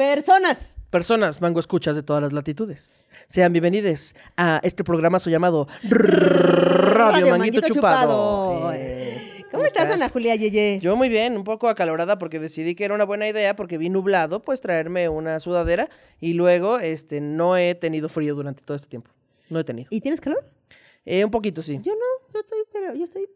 Personas. Personas, mango escuchas de todas las latitudes. Sean bienvenidos a este programazo llamado Radio, Manguito, Chupado. Eh, ¿Cómo estás, Ana Julia Yeye? Yo muy bien, un poco acalorada porque decidí que era una buena idea porque vi nublado, pues traerme una sudadera y luego este no he tenido frío durante todo este tiempo. No he tenido. ¿Y tienes calor? Eh, un poquito, sí. Yo no, yo estoy, pero yo estoy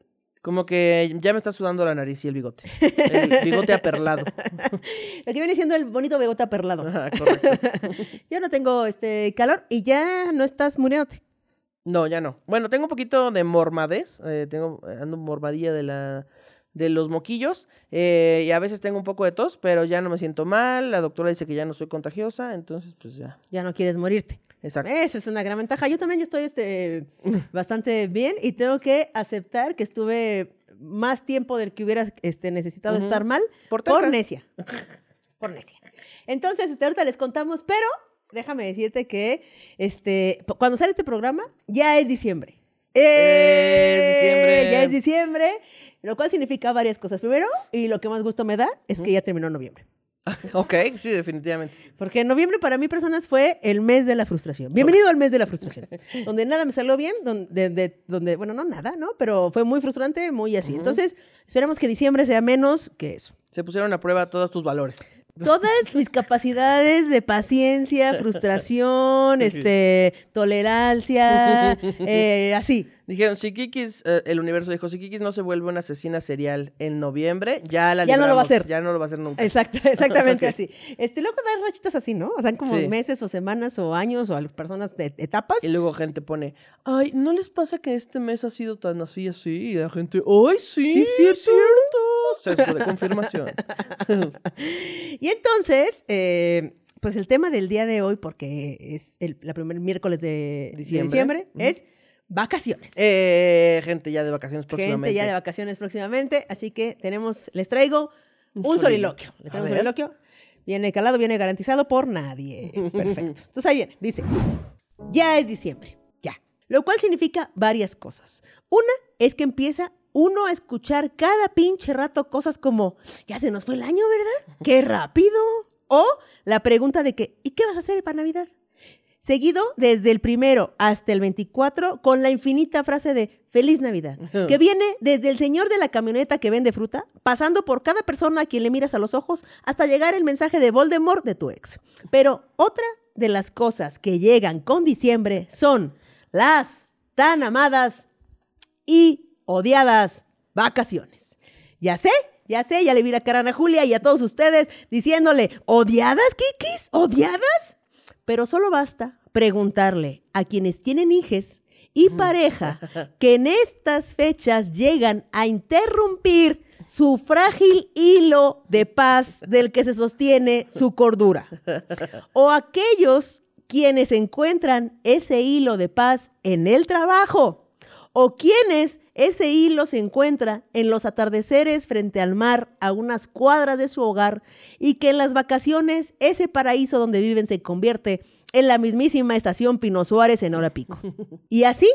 Como que ya me está sudando la nariz y el bigote. El bigote aperlado. Lo que viene siendo el bonito bigote aperlado. Ajá, correcto. Yo no tengo este calor y ya no estás muriéndote. No, ya no. Bueno, tengo un poquito de mormadez. eh, tengo, ando mormadilla de la de los moquillos eh, y a veces tengo un poco de tos, pero ya no me siento mal. La doctora dice que ya no soy contagiosa, entonces pues ya. Ya no quieres morirte. Exacto. Esa es una gran ventaja. Yo también yo estoy este, bastante bien y tengo que aceptar que estuve más tiempo del que hubiera este, necesitado estar mal Por por, necia. por necia. Entonces, este, ahorita les contamos, pero déjame decirte que este, cuando sale este programa ya es diciembre. Es diciembre. Ya es diciembre, lo cual significa varias cosas. Primero, y lo que más gusto me da, es que ya terminó noviembre. Ok, sí, definitivamente. Porque noviembre para mí, personas, fue el mes de la frustración. Bienvenido al mes de la frustración. donde nada me salió bien, donde, de- donde, bueno, no nada, ¿no? Pero fue muy frustrante, muy así. Entonces, esperamos que diciembre sea menos que eso. Se pusieron a prueba todos tus valores. Todas mis capacidades de paciencia, frustración, este, tolerancia, eh, así. Dijeron, si Kikis, eh, el universo dijo, si Kikis no se vuelve una asesina serial en noviembre, ya la Ya no lo va a libramos, hacer. Ya no lo va a hacer nunca. Exacto, exactamente así. Este, luego dar rachitas así, ¿no? O sea, como Sí. meses o semanas o años o a personas de etapas. Y luego gente pone, ay, ¿no les pasa que este mes ha sido tan así, así? Y la gente, ay, sí, Sí, es cierto. Sesgo de confirmación. Y entonces, eh, pues el tema del día de hoy, porque es el la primer miércoles de de Diciembre. diciembre, Ujú. es vacaciones. Eh, gente ya de vacaciones próximamente. Gente ya de vacaciones próximamente, así que tenemos, les traigo Un un, soliloquio. soliloquio. Les traigo un soliloquio. Viene calado, viene garantizado por nadie. Perfecto. Entonces ahí viene, dice, ya es diciembre, ya. Lo cual significa varias cosas. Una es que empieza uno a escuchar cada pinche rato cosas como, ya se nos fue el año, ¿verdad? ¡Qué rápido! O la pregunta de que, ¿y qué vas a hacer para Navidad? Seguido desde el primero hasta el 24 con la infinita frase de Feliz Navidad, que viene desde el señor de la camioneta que vende fruta, pasando por cada persona a quien le miras a los ojos, hasta llegar el mensaje de Voldemort de tu ex. Pero otra de las cosas que llegan con diciembre son las tan amadas y odiadas vacaciones. Ya sé, ya sé, ya le vi la cara a Ana Julia y a todos ustedes diciéndole, ¿odiadas, Kikis? ¿Odiadas? Pero solo basta preguntarle a quienes tienen hijes y pareja que en estas fechas llegan a interrumpir su frágil hilo de paz del que se sostiene su cordura. O aquellos quienes encuentran ese hilo de paz en el trabajo o quienes ese hilo se encuentra en los atardeceres frente al mar a unas cuadras de su hogar y que en las vacaciones ese paraíso donde viven se convierte en la mismísima estación Pino Suárez en hora pico. Y así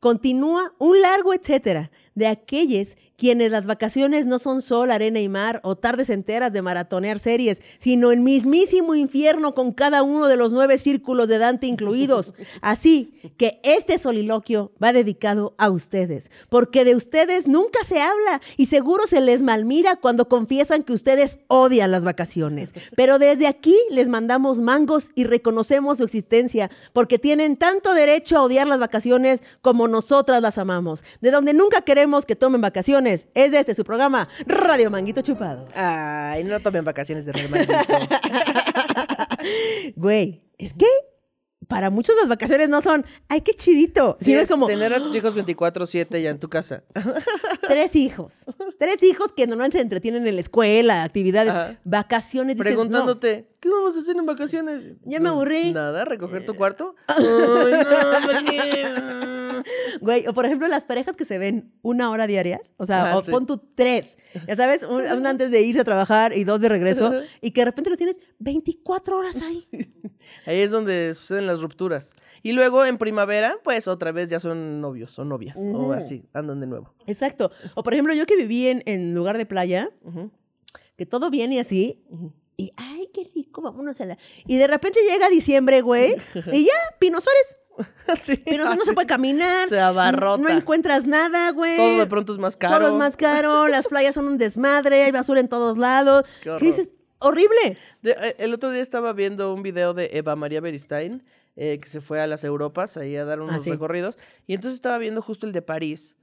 continúa un largo etcétera de aquellos quienes las vacaciones no son sol, arena y mar o tardes enteras de maratonear series, sino el mismísimo infierno con cada uno de los nueve círculos de Dante incluidos. Así que este soliloquio va dedicado a ustedes, porque de ustedes nunca se habla y seguro se les malmira cuando confiesan que ustedes odian las vacaciones. Pero desde aquí les mandamos mangos y reconocemos su existencia, porque tienen tanto derecho a odiar las vacaciones como nosotras las amamos. De donde nunca queremos que tomen vacaciones es de este su programa, Radio Manguito Chupado. Ay, no tomen vacaciones de Manguito. Güey, es que para muchos las vacaciones no son, ay, qué chidito. Sí, sino es es como tener a tus hijos 24-7 ya en tu casa. tres hijos. Tres hijos que normalmente se entretienen en la escuela, actividades, Ajá. vacaciones. dices, no. Preguntándote, ¿qué vamos a hacer en vacaciones? Ya me aburrí. Nada, recoger tu cuarto. Ay, no. Güey, o por ejemplo, las parejas que se ven una hora diarias, o sea, o sí. pon tú tres, ya sabes, un, un antes de irse a trabajar y dos de regreso, y que de repente lo tienes 24 horas ahí. Ahí es donde suceden las rupturas. Y luego en primavera, pues otra vez ya son novios o novias. O Ujú. así, andan de nuevo. Exacto. O por ejemplo, yo que viví en, en lugar de playa, Ujú. que todo bien y así, Y, ay, qué rico, vámonos a la... Y de repente llega diciembre, güey, y ya, Pino Suárez. Sí, Suárez no se puede caminar. Se abarrota. No encuentras nada, güey. Todo de pronto es más caro. Todo es más caro, las playas son un desmadre, hay basura en todos lados. Qué ¿Qué horror. dices? Horrible. De- eh, el otro día estaba viendo un video de Eva María Beristain, eh, que se fue a las Europas ahí a dar unos sí. recorridos. Y entonces estaba viendo justo el de París.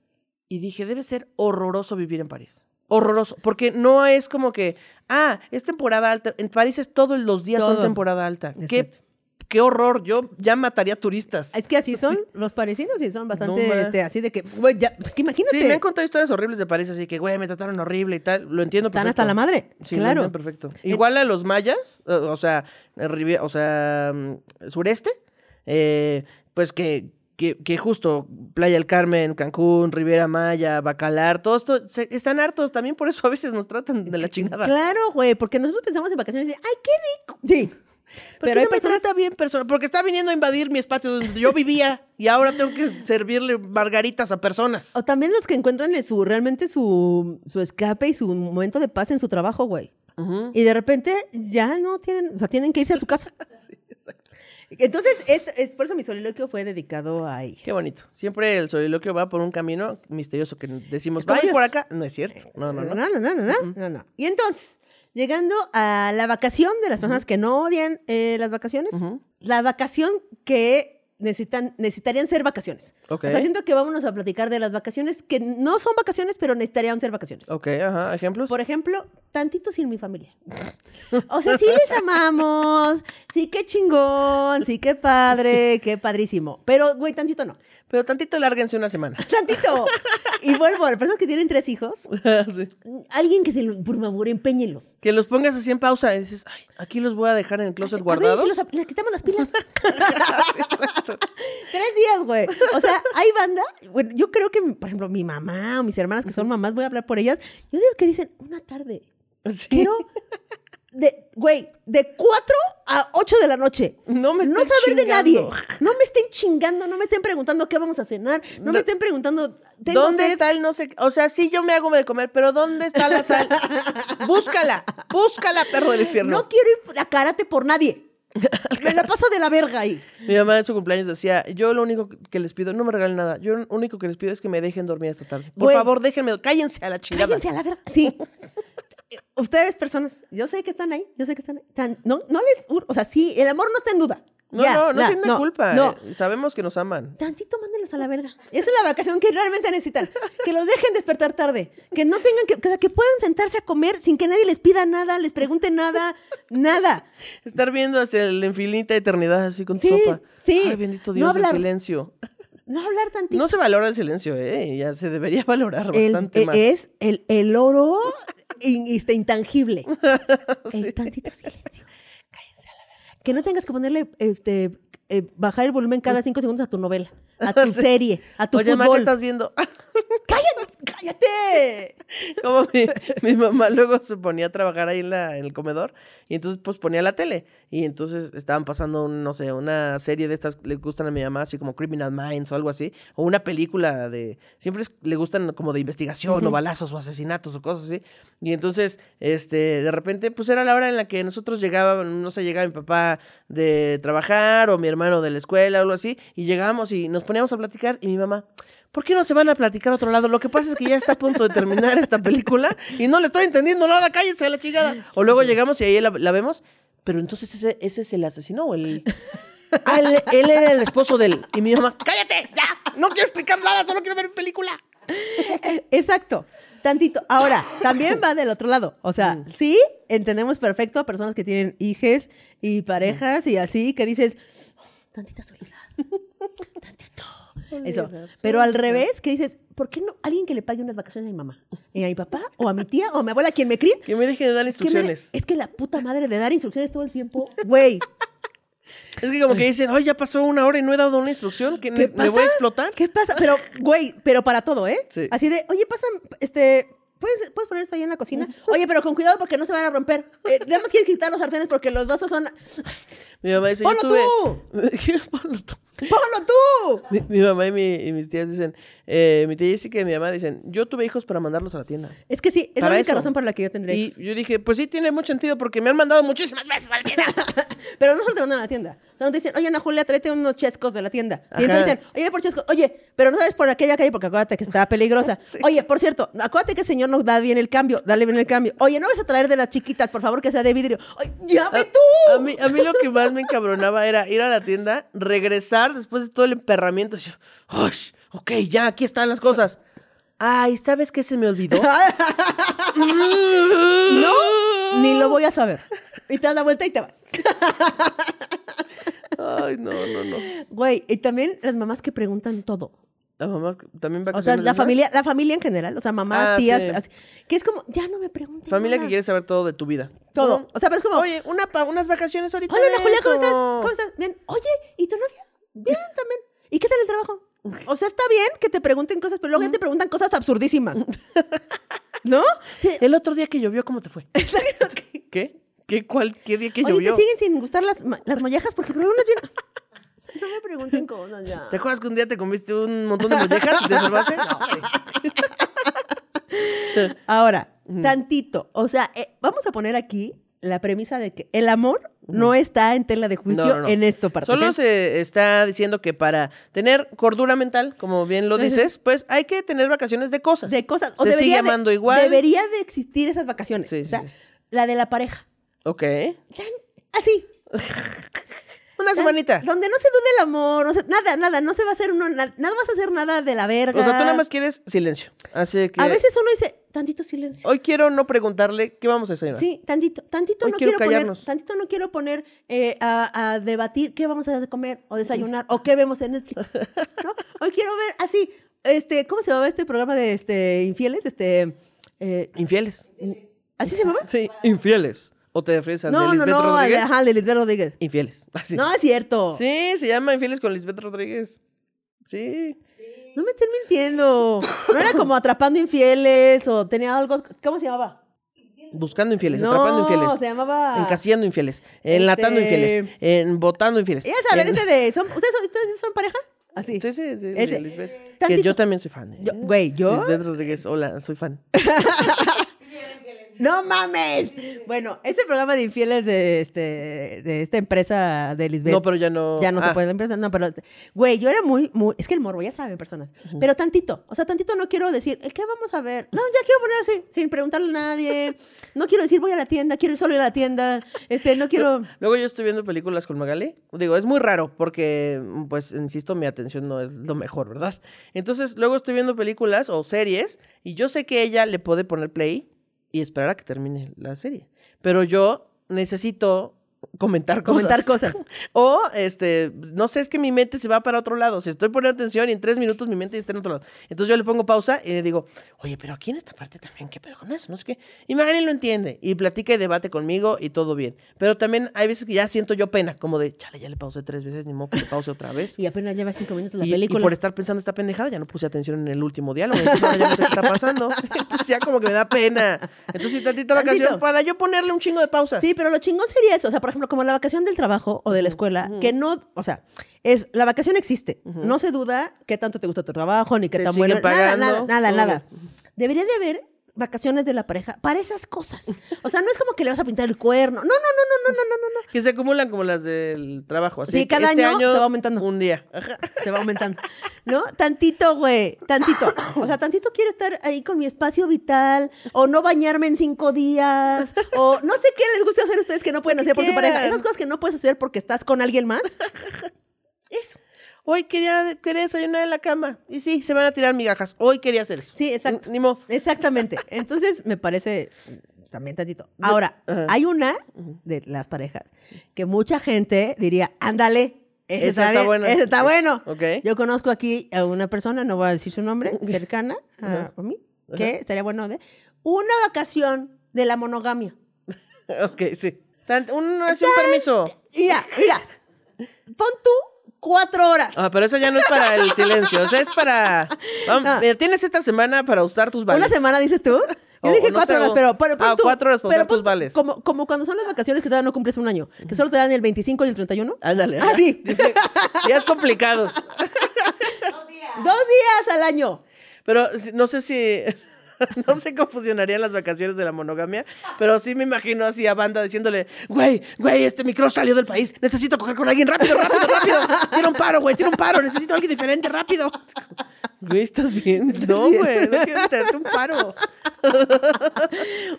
Y dije, debe ser horroroso vivir en París. Horroroso. Porque no es como que, ah, es temporada alta. En París es todos los días son temporada alta. Exacto. qué horror. Yo ya mataría turistas. Es que así son los parisinos y son bastante, No, este, así de que, güey, ya, es que imagínate. Sí, me han contado historias horribles de París, así que, güey, me trataron horrible y tal. Lo entiendo Están perfecto. hasta la madre. Sí, lo claro. entiendo perfecto. Igual a los mayas, o sea, o sea, mm, sureste, eh, pues que, que, que justo Playa del Carmen, Cancún, Riviera Maya, Bacalar, todo esto, se- están hartos también, por eso a veces nos tratan de la chingada. Claro, güey, porque nosotros pensamos en vacaciones y, ay, qué rico. Sí. Pero hay personas trata bien persona, porque está viniendo a invadir mi espacio donde yo vivía y ahora tengo que servirle margaritas a personas. O también los que encuentran en su, realmente su, su escape y su momento de paz en su trabajo, güey. Y de repente ya no tienen, o sea, tienen que irse a su casa. Sí, exacto. Entonces, es, es por eso mi soliloquio fue dedicado a ellos. Qué bonito. Siempre el soliloquio va por un camino misterioso que decimos, vaya por acá. No es cierto. No, no, no. No, no, no, no, no, no, no. Y entonces, llegando a la vacación de las personas que no odian eh, las vacaciones, la vacación que necesitan, necesitarían ser vacaciones. Ok. O sea, siento que vámonos a platicar de las vacaciones que no son vacaciones, pero necesitarían ser vacaciones. Ok, ajá. ¿Ejemplos? Por ejemplo, tantito sin mi familia. O sea, sí les amamos, sí qué chingón, sí qué padre, qué padrísimo. Pero, güey, tantito no. Pero tantito lárguense una semana. Tantito. Y vuelvo, a las personas que tienen tres hijos, Sí. alguien que se, lo- por favor, empeñenlos. Que los pongas así en pausa y dices, ay, aquí los voy a dejar en el closet A ver guardados. si los les quitamos las pilas. Tres días, güey. O sea, hay banda. Bueno, yo creo que, por ejemplo, mi mamá o mis hermanas que son mamás, voy a hablar por ellas. Yo digo que dicen una tarde. Sí. Quiero, de, güey, de 4 a 8 de la noche. No me No estén saber de nadie. No me estén chingando, no me estén preguntando qué vamos a cenar. No, No. me estén preguntando. ¿tengo ¿Dónde sed? está el no sé? qué? O sea, sí, yo me hago de comer, pero ¿dónde está la sal? búscala, búscala, perro del infierno. No quiero ir a karate por nadie. Me la paso de la verga ahí. Mi mamá en su cumpleaños decía, yo lo único que les pido, no me regalen nada, yo lo único que les pido es que me dejen dormir esta tarde. Por favor, déjenme, cállense a la chingada. Cállense a la verga. Sí. Ustedes, personas, yo sé que están ahí, yo sé que están ahí. No, no les. O sea, sí, el amor no está en duda. No, Ya, no, no sienten culpa. No. eh, Sabemos que nos aman. Tantito mándenlos a la verga. Esa es la vacación que realmente necesitan. Que los dejen despertar tarde. Que no tengan que, que, que puedan sentarse a comer sin que nadie les pida nada, les pregunte nada, nada. Estar viendo hacia la infinita eternidad así con tu Sí, sopa. sí. Ay, bendito No Dios, el silencio. No hablar tantito. No se valora el silencio, ¿eh? Ya se debería valorar El- bastante e- más. es el, el oro in- este, intangible. El tantito silencio. Cállense a la verga. Que no tengas que ponerle, este, eh, bajar el volumen cada cinco segundos a tu novela, a tu Sí. serie, a tu Oye, ma, ¿qué fútbol. estás viendo? ¡Cállate! ¡Cállate! Como mi, mi mamá luego se ponía a trabajar ahí en, la, en el comedor y entonces pues ponía la tele y entonces estaban pasando, un, no sé, una serie de estas que le gustan a mi mamá, así como Criminal Minds o algo así, o una película de, siempre es- le gustan como de investigación o balazos o asesinatos o cosas así. Y entonces, este, de repente, pues era la hora en la que nosotros llegábamos, no sé, llegaba mi papá de trabajar o mi hermano de la escuela o algo así, y llegábamos y nos poníamos a platicar y mi mamá... ¿Por qué no se van a platicar a otro lado? Lo que pasa es que ya está a punto de terminar esta película y no le estoy entendiendo nada, cállense a la chingada. O luego llegamos y ahí la, la vemos, pero entonces ese, ese es el asesino o el... Ah, él, él era el esposo de él. Y mi mamá, cállate, ya, no quiero explicar nada, solo quiero ver mi película. Exacto. Tantito. Ahora, también va del otro lado. O sea, sí, entendemos perfecto a personas que tienen hijes y parejas y así, que dices, "Oh, tantita soledad. Tantito. Eso. Soledad, Pero al revés, que dices, ¿por qué no alguien que le pague unas vacaciones a mi mamá? ¿Y a mi papá? ¿O a mi tía? ¿O a mi abuela? ¿Quién me críe? Que me dejen de dar Que instrucciones. es que la puta madre de dar instrucciones todo el tiempo, güey. Es que como que dicen, ay, ya pasó una hora y no he dado una instrucción, que ¿Qué me, me voy a explotar. ¿Qué pasa? Pero, güey, pero para todo, ¿eh? Sí. Así de, oye, pasa, este, ¿puedes, ¿puedes poner esto ahí en la cocina? Oye, pero con cuidado porque no se van a romper. Eh, nada más quieres quitar los sartenes porque los vasos son... Mi mamá dice, ¡Ponlo tuve... Ponlo tú. ¡Ponlo tú! Mi, mi mamá y, mi- y mis tías dicen, eh, mi tía Jessica y mi mamá dicen, yo tuve hijos para mandarlos a la tienda. Es que sí, es la única eso. razón por la que yo tendría Y hijos. yo dije, pues sí, tiene mucho sentido porque me han mandado muchísimas veces a la tienda. Pero no solo te mandan a la tienda. Solo te dicen, oye, Ana Julia, tráete unos chescos de la tienda. Y entonces dicen, oye, por chescos, oye, pero no sabes por aquella calle porque acuérdate que está peligrosa. Oye, por cierto, acuérdate que el señor nos da bien el cambio, dale bien el cambio. Oye, no vas a traer de las chiquitas, por favor, que sea de vidrio. Oye, ya ve tú. A mí, a mí lo que más me encabronaba era ir a la tienda, regresar después de todo el emperramiento. yo, "Ush, ok, ya, aquí están las cosas. Ay, ¿sabes qué se me olvidó? No, ni lo voy a saber. Y te das la vuelta y te vas. Ay, no, no, no. Güey, y también las mamás que preguntan todo. La mamá también va O sea, la familia, la familia en general, o sea, mamás, Ah, tías, sí. así, que es como, ya no me pregunten Familia que quiere saber todo de tu vida. Todo. O sea, pero es como, Oye, una pa- unas vacaciones ahorita. Hola, Ana Julia, ¿cómo estás? ¿Cómo estás? Bien. Oye, ¿y tu novia? Bien, también. ¿Y qué tal el trabajo? O sea, está bien que te pregunten cosas, pero luego ya te preguntan cosas absurdísimas. ¿No? Sí. El otro día que llovió, ¿cómo te fue? ¿Qué? ¿Qué, cuál, ¿Qué día que Oye, llovió? ¿te siguen sin gustar las, las mollejas? Porque por unas bien... No me pregunten cosas ya. ¿Te acuerdas que un día te comiste un montón de mollejas y te salvaste? No. Ahora, tantito. O sea, eh, vamos a poner aquí la premisa de que el amor no está en tela de juicio No, no, no. en esto parte. Solo se está diciendo que para tener cordura mental, como bien lo dices, pues hay que tener vacaciones de cosas. de cosas. O se sigue de- llamando igual. Debería de existir esas vacaciones. Sí, o sea, sí. la de la pareja. Ok. Así. Una semanita. Donde no se dude el amor, o sea, nada, nada, no se va a hacer uno, na- nada vas a hacer nada de la verga. O sea, tú nada más quieres silencio. Así que A veces uno dice, tantito silencio. hoy quiero no preguntarle qué vamos a desayunar. Sí, tantito, tantito Hoy no quiero quiero, poner, callarnos. tantito no quiero poner eh, a, a debatir qué vamos a comer o desayunar o qué vemos en Netflix. ¿no? Hoy quiero ver así, este, ¿cómo se llamaba este programa de este infieles? Este, eh, Infieles. ¿así se llamaba? Sí, infieles. ¿O te refieres de No, no, Lisbeth no, de- Rodríguez? ajá, de Lisbeth Rodríguez. Infieles. Así. No, es cierto. Sí, se llama Infieles con Lisbeth Rodríguez. Sí. No me estén mintiendo. No era como atrapando infieles o tenía algo. ¿Cómo se llamaba? Buscando infieles, no, atrapando infieles. se llamaba. Encasillando infieles, enlatando Este- infieles, en botando infieles. Ya saben, en- este de. ¿son, ¿ustedes, son, ¿Ustedes son pareja? Así. Sí, sí, sí. Ese. de Lisbeth. Que yo también soy fan. ¿eh? Yo- güey, ¿yo? Lisbeth Rodríguez, hola, soy fan. ¡No mames! Bueno, ese programa de infieles de, este, de esta empresa de Lisbeth. No, pero ya no. Ya no se Ah, puede la empresa, no, pero, güey, yo era muy, muy, es que el morbo, ya saben, personas, pero tantito, o sea, tantito no quiero decir, ¿qué vamos a ver? No, ya quiero poner así, sin preguntarle a nadie, no quiero decir voy a la tienda, quiero ir solo ir a la tienda, este, no quiero, Luego yo estoy viendo películas con Magali. Digo, es muy raro porque, pues, insisto, mi atención no es lo mejor, ¿verdad? Entonces, luego estoy viendo películas o series y yo sé que ella le puede poner play y esperar a que termine la serie. Pero yo necesito comentar cosas. Comentar cosas. o, este, no sé, es que mi mente se va para otro lado. Si estoy poniendo atención y en tres minutos mi mente está en otro lado. Entonces yo le pongo pausa y le digo, oye, pero aquí en esta parte también, ¿qué pedo con eso? No sé qué. Y Magali lo entiende y platica y debate conmigo y todo bien. Pero también hay veces que ya siento yo pena, como de, chale, ya le pausé tres veces, ni modo que le pause otra vez. y apenas lleva cinco minutos la Y, y película. por estar pensando esta pendejada, ya no puse atención en el último diálogo. Entonces ya no sé qué está pasando. Entonces ya como que me da pena. Entonces tantita Tantito. vacación para yo ponerle un chingo de pausas. Sí, pero lo chingón sería eso. O sea, por ejemplo, como la vacación del trabajo o de la escuela, que no, o sea, es, la vacación existe. No se duda qué tanto te gusta tu trabajo, ni qué Te tan bueno. Nada, pagando, nada, nada, todo nada. Debería de haber vacaciones de la pareja para esas cosas. O sea, no es como que le vas a pintar el cuerno. No, no, no, no, no, no, no, no. Que se acumulan como las del trabajo. Así Sí, cada este año se va aumentando. Un día. Ajá. Se va aumentando. ¿No? Tantito, güey. Tantito. O sea, tantito quiero estar ahí con mi espacio vital. O no bañarme en cinco días. O no sé qué les gusta hacer a ustedes que no pueden hacer por su pareja. Esas cosas que no puedes hacer porque estás con alguien más. Eso. Hoy quería, quería desayunar en la cama. Y sí, se van a tirar migajas. Hoy quería hacer eso. Sí, exacto. Ni modo. Exactamente. Entonces, me parece también tantito. Ahora, hay una de las parejas que mucha gente diría, ándale. Ese, está, bien, bueno. Ese está bueno. Ok. Yo conozco aquí a una persona, no voy a decir su nombre, cercana a, Ajá. a mí, que estaría bueno de una vacación de la monogamia. Ok, sí. Tant- un, hace un permiso. Mira, mira. Pon tú cuatro horas. Ah, pero eso ya no es para el silencio. O sea, es para. Vamos, No. mira, tienes esta semana para usar tus vales. Una semana, dices tú. Yo O- dije no cuatro horas, pero, pero ah, tú- cuatro horas dar tus vales. Como, como cuando son las vacaciones que todavía no cumples un año, que solo te dan el 25 y el 31. Ándale. Ah, sí. Días complicados. Dos días al año. Pero no sé si. No sé cómo funcionarían las vacaciones de la monogamia, pero sí me imagino así a banda diciéndole, güey, güey, este micro salió del país, necesito coger con alguien rápido, rápido, rápido. Tira un paro, güey, tira un paro, necesito a alguien diferente, rápido. Güey, ¿estás bien? No, güey, no quieres tenerte un paro.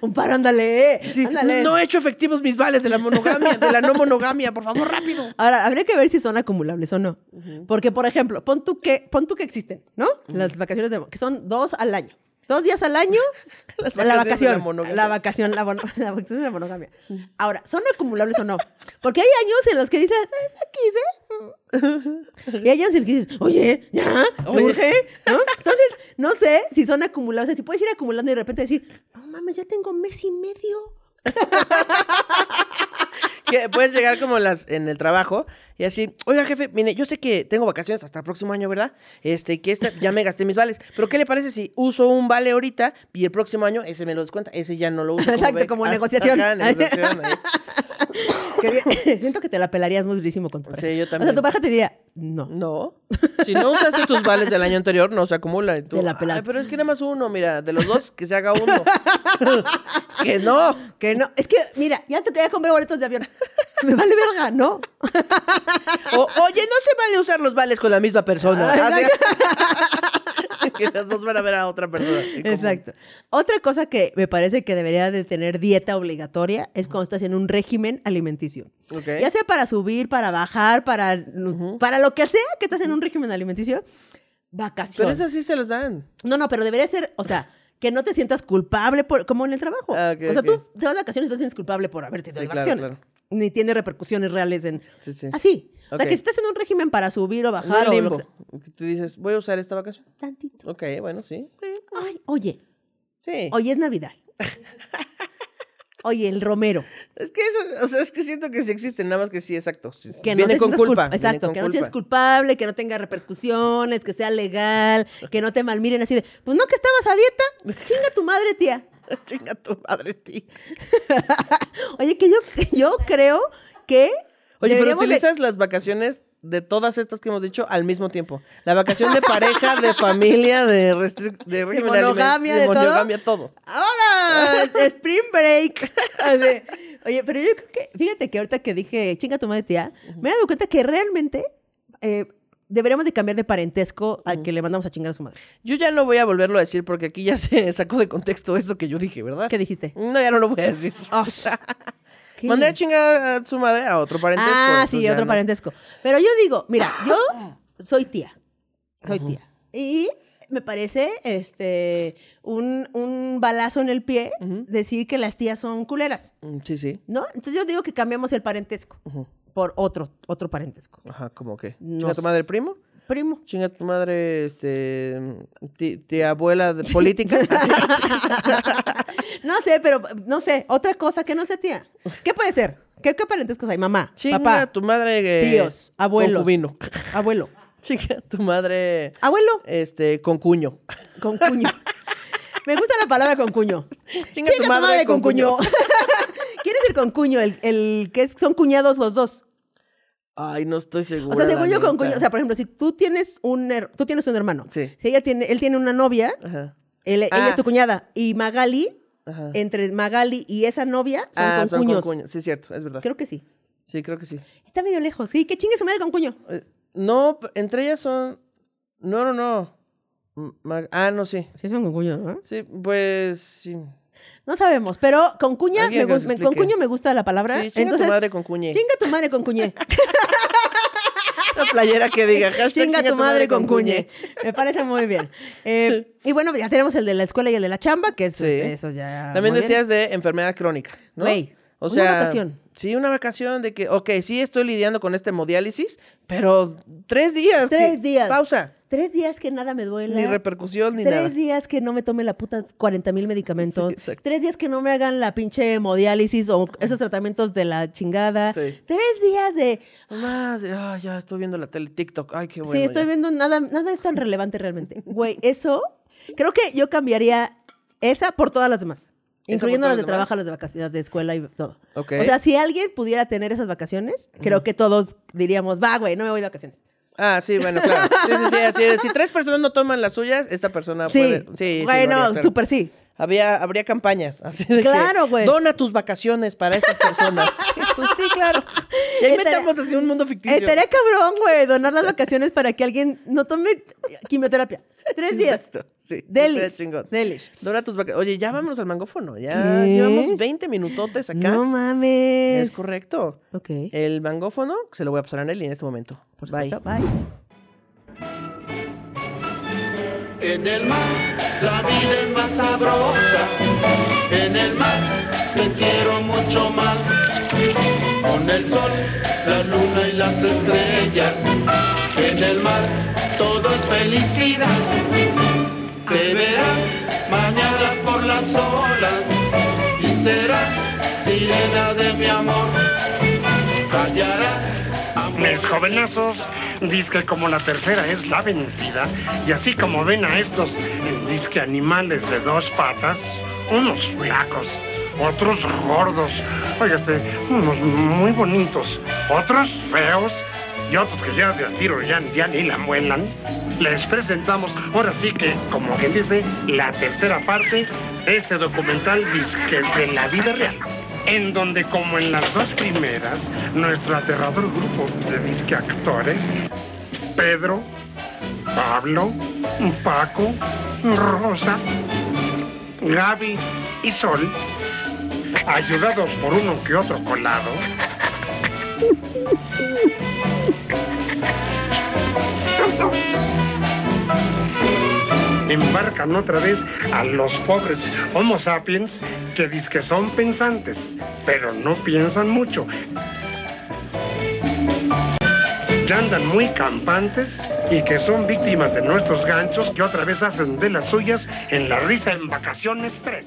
Un paro, ándale. Sí, ándale. no he hecho efectivos mis vales de la monogamia, de la no monogamia, por favor, rápido. Ahora, habría que ver si son acumulables o no. Porque, por ejemplo, pon tú que, pon tú que existen, ¿no? Las vacaciones de, que son dos al año. Dos días al año, la vacación. La vacación, la, vacación de la monogamia. Ahora, ¿son acumulables o no? Porque hay años en los que dices, "Eh, aquí dice. Y hay años en los que dices, oye, ya, me Oye. urge, ¿no? Entonces, no sé si son acumulables. O sea, si puedes ir acumulando y de repente decir, no mames, ya tengo mes y medio. que puedes llegar como las en el trabajo y así, oiga jefe, mire, yo sé que tengo vacaciones hasta el próximo año, ¿verdad? Este, que esta, ya me gasté mis vales, pero ¿qué le parece si uso un vale ahorita y el próximo año ese me lo descuenta? Ese ya no lo uso. Exacto, como negociación. ajá, negociación. Que siento que te la pelarías muy durísimo con tu pareja. Sí, yo O sea, también. tu pareja te diría, no. No, si no usaste tus vales del año anterior, no se acumula. Tú, Te la pelaste. "Ay, pero es que nada más uno, mira, de los dos, que se haga uno. que no. Que no, es que, mira, ya te quería comprar boletos de avión. Me vale verga, ¿no? O, oye, no se vale usar los vales con la misma persona. Ah, que los dos van a ver a otra persona. Exacto. Otra cosa que me parece que debería de tener dieta obligatoria es cuando estás en un régimen alimenticio. Ok. Ya sea para subir, para bajar, para, para lo que sea que estás en un régimen alimenticio, vacaciones. Pero esas sí se las dan. No, no, pero debería ser, o sea, que no te sientas culpable por, como en el trabajo. Ah, o sea, tú te vas de vacaciones y no te sientes culpable por haberte ido Sí, de claro, vacaciones. claro. Ni tiene repercusiones reales en... Sí, sí. Así. O sea, que si estás en un régimen para subir o bajar o lo que sea, Tú dices, voy a usar esta vacación. tantito. Ok, bueno, sí. Ay, oye, Sí. hoy es Navidad. Oye, el Romero. Es que eso, o sea, es que siento que sí existen, nada más que sí, exacto. Que viene no te con culpa. Exacto, con que no sientas culpable, que no tenga repercusiones, que sea legal, que no te malmiren así de, pues no que estabas a dieta, chinga tu madre, tía. Chinga tu madre, ti. Oye, que yo, yo creo que Oye, pero de- utilizas las vacaciones de todas estas que hemos dicho al mismo tiempo. La vacación de pareja, de familia, de, de aliment- monogamia, de todo. monogamia, todo. Ahora, es Spring Break. Así. Oye, pero yo creo que, fíjate que ahorita que dije, chinga tu madre tía, me he dado cuenta que realmente eh, deberíamos de cambiar de parentesco al que le mandamos a chingar a su madre. Yo ya no voy a volverlo a decir porque aquí ya se sacó de contexto eso que yo dije, ¿verdad? ¿Qué dijiste? No, ya no lo voy a decir. ¿qué? Mandé a chingar a su madre a otro parentesco. Ah, sí, otro no. parentesco. Pero yo digo, mira, yo soy tía. Soy tía. Y me parece este un, un balazo en el pie decir que las tías son culeras, Mm, Sí, sí. ¿no? Entonces yo digo que cambiamos el parentesco Ujú. Por otro, otro parentesco. Ajá, ¿cómo qué? No ¿Chinga tu madre primo? Primo. Chinga tu madre, este, tía abuela de política. No sé, pero no sé, otra cosa que no sé, tía. ¿Qué puede ser? ¿Qué, qué parentescos hay? Mamá, Chinga papá, tu madre. eh, tíos, abuelos. Concubino. Abuelo. Chinga tu madre, Abuelo este, con cuño. con cuño. Me gusta la palabra con cuño. Chinga tu madre con cuño. ¿Quién es el concuño? El, el que es- son cuñados los dos. Ay, no estoy seguro. O sea, según yo con cuño, o sea, por ejemplo, si tú tienes un her- tú tienes un hermano, Sí. si ella tiene, él tiene una novia, Ajá. él- ella Ah. es tu cuñada, y Magali, Ajá. entre Magali y esa novia son ah, son concuños. concuños. Sí, cierto, es verdad. Creo que sí. Sí, creo que sí. Está medio lejos. Sí, que chingue su madre con cuño. Eh, no, p- entre ellas son. No, no, no. M- Ah, no, sí. Sí, son concuños, ¿no? Sí, pues sí. No sabemos, pero con cuña, me, con cuño me gusta la palabra. Sí, chinga Entonces, tu madre con cuñe. chinga tu madre con cuñé. Una playera que diga hashtag Chinga tu madre con cuñe. Me parece muy bien. Eh, y bueno, ya tenemos el de la escuela y el de la chamba, que es, Sí. eso ya. También bien. decías de enfermedad crónica, ¿no? O una sea. Sí, una vacación de que, ok, sí estoy lidiando con este hemodiálisis, pero tres días. Tres que- días. Pausa. Tres días que nada me duela. Ni repercusión ni Tres nada. días que no me tome la puta 40 mil medicamentos. Sí. Tres días que no me hagan la pinche hemodiálisis o esos tratamientos de la chingada. Sí. Tres días de. Más, de, ah, ya estoy viendo la tele TikTok. Ay, qué bueno. sí, estoy ya. viendo nada, nada es tan relevante realmente. Güey, eso creo que yo cambiaría Esa por todas las demás. Incluyendo las de trabajo, las de vacaciones, de escuela y todo. O sea, si alguien pudiera tener esas vacaciones, creo que todos diríamos, va, güey, no me voy de vacaciones. Ah, sí, bueno, claro. Sí, sí, sí, así es. Si tres personas no toman las suyas, esta persona Sí, puede. Sí, bueno, haría, claro. súper sí. Había, habría campañas, así de Claro, güey. Dona tus vacaciones para estas personas. pues sí, claro. Y ahí Estaría- metamos así un mundo ficticio. Estaría cabrón, güey, donar las vacaciones para que alguien no tome quimioterapia. Tres días. Exacto, sí. Delish. chingón. Delish. Dona tus vacaciones. Oye, ya vámonos al mangófono. Ya ¿Qué? llevamos 20 minutotes acá. No mames. es correcto. Ok. El mangófono se lo voy a pasar a Nelly en este momento. Por Bye. supuesto. Bye. En el mar la vida es más sabrosa. En el mar te quiero mucho más. Con el sol, la luna y las estrellas. En el mar todo es felicidad. Te verás mañana por las olas y serás sirena de mi amor. Mis jovenazos, que como la tercera es la vencida, y así como ven a estos disque animales de dos patas, unos flacos, otros gordos, óigate, unos muy bonitos, otros feos, y otros que ya de a tiro ya, ya ni la muelan, les presentamos ahora sí que, como quien dice, la tercera parte de este documental disque de la vida real en donde como en las dos primeras, nuestro aterrador grupo de disque actores, Pedro, Pablo, Paco, Rosa, Gaby y Sol, ayudados por uno que otro colado, embarcan otra vez a los pobres Homo sapiens que dizque son pensantes, pero no piensan mucho. Que andan muy campantes y que son víctimas de nuestros ganchos que otra vez hacen de las suyas en la risa en vacaciones 3.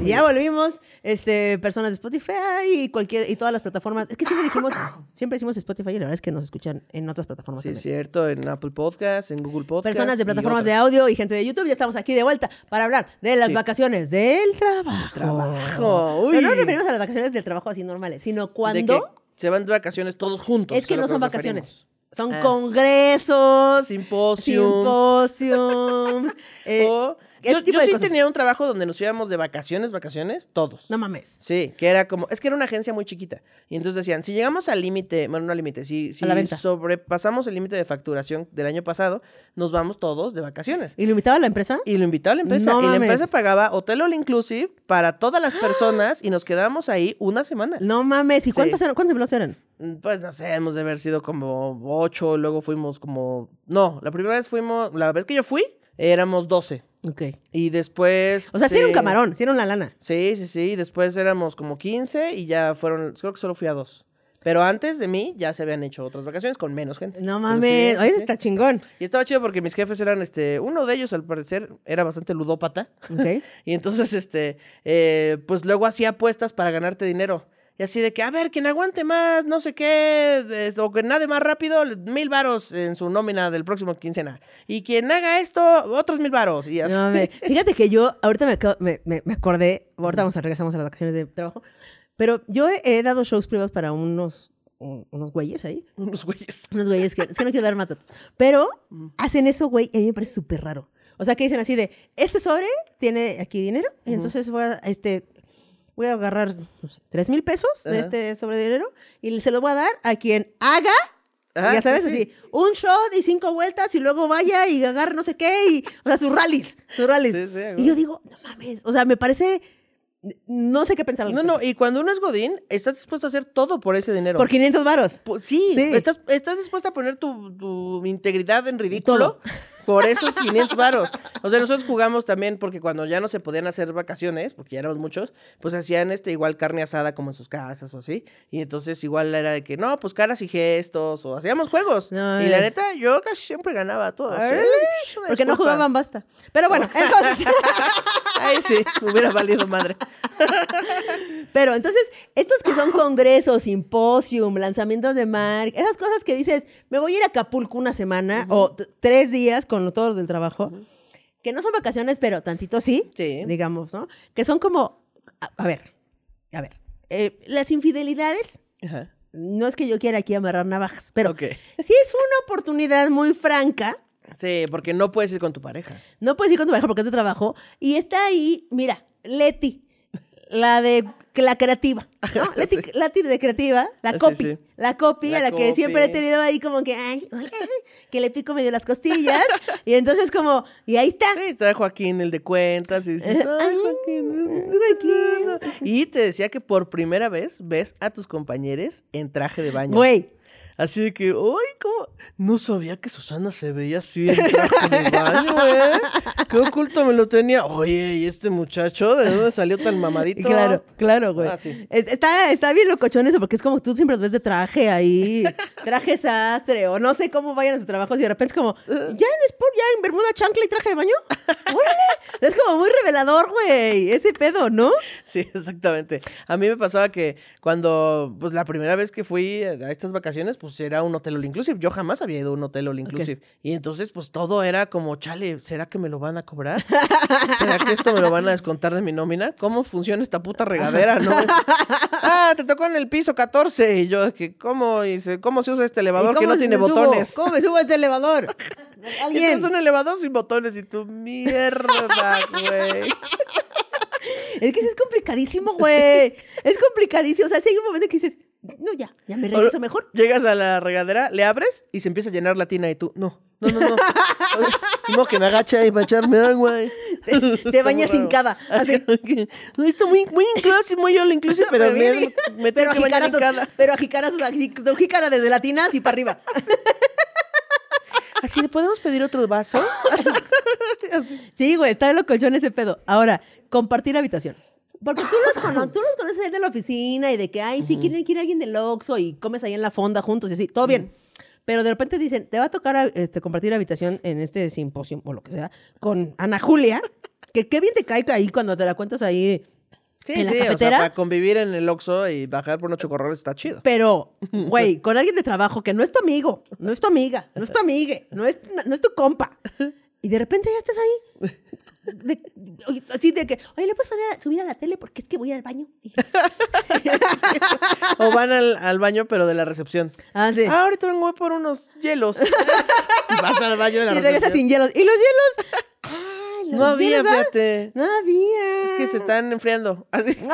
Y ya volvimos, este, personas de Spotify y cualquier, y todas las plataformas. Es que siempre dijimos, siempre decimos Spotify y la verdad es que nos escuchan en otras plataformas Sí, es cierto, en Apple Podcast, en Google Podcast. Personas de plataformas de audio y gente de YouTube, ya estamos aquí de vuelta para hablar de las Sí. vacaciones del trabajo. trabajo, uy. Pero no nos referimos a las vacaciones del trabajo así normales, sino De cuando se van de vacaciones todos juntos. es que no son vacaciones. Son Ah. congresos, Simposiums. simposiums, eh, O- yo sí cosas. tenía un trabajo donde nos íbamos de vacaciones, vacaciones, todos. No mames. Sí, que era como, es que era una agencia muy chiquita. Y entonces decían, si llegamos al límite, bueno, no al límite, si, si A la venta. sobrepasamos el límite de facturación del año pasado, nos vamos todos de vacaciones. ¿Y lo invitaba a la empresa? Y lo invitaba a la empresa. No y la empresa pagaba hotel all inclusive para todas las personas y nos quedamos ahí una semana. No mames. ¿Y Sí. cuántos eran? ¿Cuántos empleados eran? Mm, Pues no sé, hemos de haber sido como ocho, luego fuimos como... No, la primera vez fuimos, la vez que yo fui, éramos doce. Ok. Y después... O sea, sí era un camarón, sí era una lana. Sí, sí, sí. Después éramos como 15 y ya fueron, creo que solo fui a dos. Pero antes de mí ya se habían hecho otras vacaciones con menos gente. No mames. sí, Oye, sí. está chingón. Y estaba chido porque mis jefes eran, este, uno de ellos al parecer era bastante ludópata. Ok. y entonces, este, eh, pues luego hacía apuestas para ganarte dinero. Y así de que, a ver, quien aguante más, no sé qué, o que nade más rápido, mil varos en su nómina del próximo quincena. Y quien haga esto, otros mil varos. Y así. No mames. Fíjate que yo, ahorita me, acabo- me, me- me acordé, ahorita vamos a regresamos a las vacaciones de trabajo, pero yo he, he dado shows privados para unos, un- unos güeyes ahí. Unos güeyes. Unos güeyes que, es que no quiero dar más datos. Pero hacen eso, güey, y a mí me parece súper raro. O sea, que dicen así de, este sobre tiene aquí dinero, y entonces voy a, este, voy a agarrar, no sé, tres mil pesos de Ajá. este sobre dinero y se lo voy a dar a quien haga, ya sabes, sí. así, un shot y cinco vueltas y luego vaya y agarre no sé qué, y, o sea, sus rallies, sus rallies. Sí, y yo digo, no mames, o sea, me parece, no sé qué pensar. No, no, y cuando uno es Godín, estás dispuesto a hacer todo por ese dinero. Por 500 varos. Sí. Estás, estás dispuesta a poner tu, tu integridad en ridículo por esos 500 varos. O sea, nosotros jugamos también porque cuando ya no se podían hacer vacaciones, porque ya éramos muchos, pues hacían este igual carne asada como en sus casas o así. Y entonces igual era de que, no, pues caras y gestos o hacíamos juegos. No, y la eh. neta, yo casi siempre ganaba todo. Ay, Porque no jugaban basta. Pero bueno, entonces... Ay, sí, me hubiera valido madre. Pero entonces, estos que son congresos, simposium, lanzamientos de marca, esas cosas que dices, me voy a ir a Acapulco una semana o tres días con todos los del trabajo, que no son vacaciones, pero tantito sí, Sí. digamos, ¿no? Que son como, a, a ver, a ver, eh, las infidelidades, Ajá. no es que yo quiera aquí amarrar navajas, pero Ok. sí es una oportunidad muy franca. Sí, porque no puedes ir con tu pareja. No puedes ir con tu pareja porque es de trabajo. Y está ahí, mira, Leti, la de la creativa. ¿no? Leti, Leti de creativa, la Sí, copy. sí. La copy La a la que siempre he tenido ahí como que, ay, hola, que le pico medio las costillas. y entonces como, y ahí está. Sí, está Joaquín, el de cuentas, y dices, Ay, ay, Joaquín. Joaquín. Y te decía que por primera vez ves a tus compañeros en traje de baño. Güey, Así de que, uy, ¿cómo? No sabía que Susana se veía así en traje de baño, ¿eh? Qué oculto me lo tenía. Oye, ¿y este muchacho de dónde salió tan mamadito? Claro, claro, güey. Ah, sí. Es- está, está bien locochón eso, porque es como tú siempre los ves de traje ahí, traje sastre, o no sé cómo vayan a sus trabajos, y de repente es como, ¿ya en Sport, ya en Bermuda, chancla y traje de baño? Es como muy revelador, güey, ese pedo, ¿no? Sí, exactamente. A mí me pasaba que cuando, pues la primera vez que fui a estas vacaciones, pues era un hotel all inclusive. Yo jamás había ido a un hotel all inclusive. Y entonces, pues todo era como, chale, ¿será que me lo van a cobrar? ¿Será que esto me lo van a descontar de mi nómina? ¿Cómo funciona esta puta regadera, no? ah, te tocó en el piso 14. Y yo, que ¿cómo, ¿cómo se usa este ¿Y elevador que no tiene subo? botones? ¿Cómo me subo a este elevador? Y Alguien. Es un elevador sin botones y tú, mierda, güey. Es que es complicadísimo, güey. Es complicadísimo. O sea, si hay un momento que dices, no, ya, ya me regreso mejor. Llegas a la regadera, le abres y se empieza a llenar la tina y tú, no, no, no, no. Como que me agacha ahí para echarme agua. Te, te bañas sin cada. Así. No, está muy, muy inclusive, muy all inclusive, pero, Pero me, bien, me pero tengo que bañar en cada. pero a jicarazos, así, tu jícara desde la tina así para arriba. Así, ¿le podemos pedir otro vaso? Sí, güey, está de locochón ese pedo. Ahora, compartir habitación. Porque tú los, cono- tú los conoces ahí de la oficina y de que, ay, sí, quieren, quiere alguien del Oxxo y comes ahí en la fonda juntos y así, todo bien. Pero de repente dicen, te va a tocar este, compartir habitación en este simposio o lo que sea con Ana Julia, que qué bien te cae ahí cuando te la cuentas ahí Sí, en la sí, o sea, para convivir en el Oxxo y bajar por unos chocorroles está chido. Pero, güey, con alguien de trabajo que no es tu amigo, no es tu amiga, no es tu amiga, no es, no es tu compa. Y de repente ya estás ahí. De- así de que, oye, ¿le puedes poner a- subir a la tele? Porque es que voy al baño. O van al, al baño, pero de la recepción. ah, sí. Ah, ahorita vengo por unos hielos. vas al baño de la y regresas recepción. sin hielos. ¿Y los hielos? No había, fíjate. No había. Es que se están enfriando. Así que,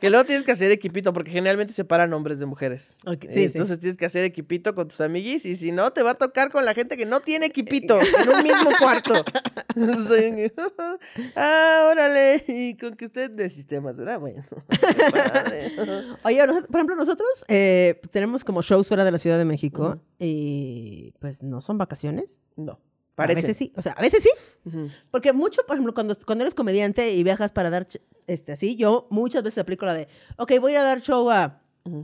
que luego tienes que hacer equipito, porque generalmente separan hombres de mujeres. Eh, sí, sí. Entonces tienes que hacer equipito con tus amiguis y si no, te va a tocar con la gente que no tiene equipito en un mismo cuarto. Ah, órale. Y con que usted de sistemas, ¿verdad? Bueno. Oye, por ejemplo, nosotros eh, tenemos como shows fuera de la Ciudad de México y pues no son vacaciones. no, A veces sí, o sea, a veces sí. Porque mucho, por ejemplo, cuando, cuando eres comediante y viajas para dar, este, así, yo muchas veces aplico la de, ok, voy a ir a dar show a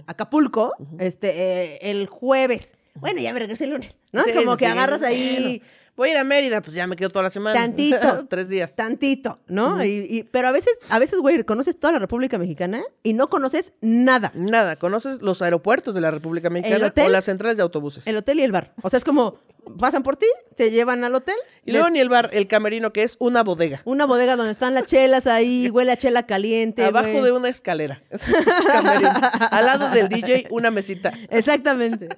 Acapulco, este, eh, el jueves. Bueno, ya me regresé el lunes, ¿no? Sí, Como sí, que agarras ahí Bueno, voy a ir a Mérida, pues ya me quedo toda la semana. Tantito. Tres días. tantito, ¿no? y, y- pero a veces, a veces, güey, conoces toda la República Mexicana y no conoces nada. Nada, ¿conoces los aeropuertos de la República Mexicana hotel? o las centrales de autobuses? El hotel y el bar. O sea, es como, pasan por ti, te llevan al hotel. Y luego les- ni el bar, el camerino, que es una bodega. Una bodega donde están las chelas ahí, huele a chela caliente. Abajo güey. de una escalera. Camerino. Al lado del DJ, una mesita. Exactamente.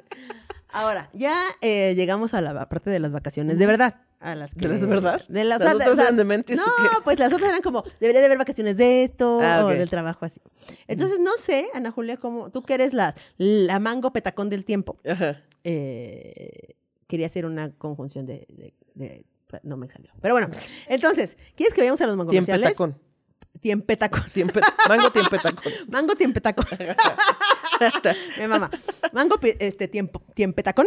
Ahora, ya eh, llegamos a la parte de las vacaciones, de verdad. A las que, ¿De las verdad? De las, ¿Las o otras o sea, eran de mentis No, o pues las otras eran como, debería de haber vacaciones de esto Ah, o ok. del trabajo así. Entonces, no sé, Ana Julia, como tú que eres la, la mango petacón del tiempo, Ajá. eh, quería hacer una conjunción de, de- de- No me salió. Pero bueno, entonces, ¿quieres que vayamos a los mango comerciales? Tiempetacón. Tiempetacón. Tiempe- Mango tiempetacón. Mango tiempetacón. Me mama. Mango este, tiempo, tiempetacón.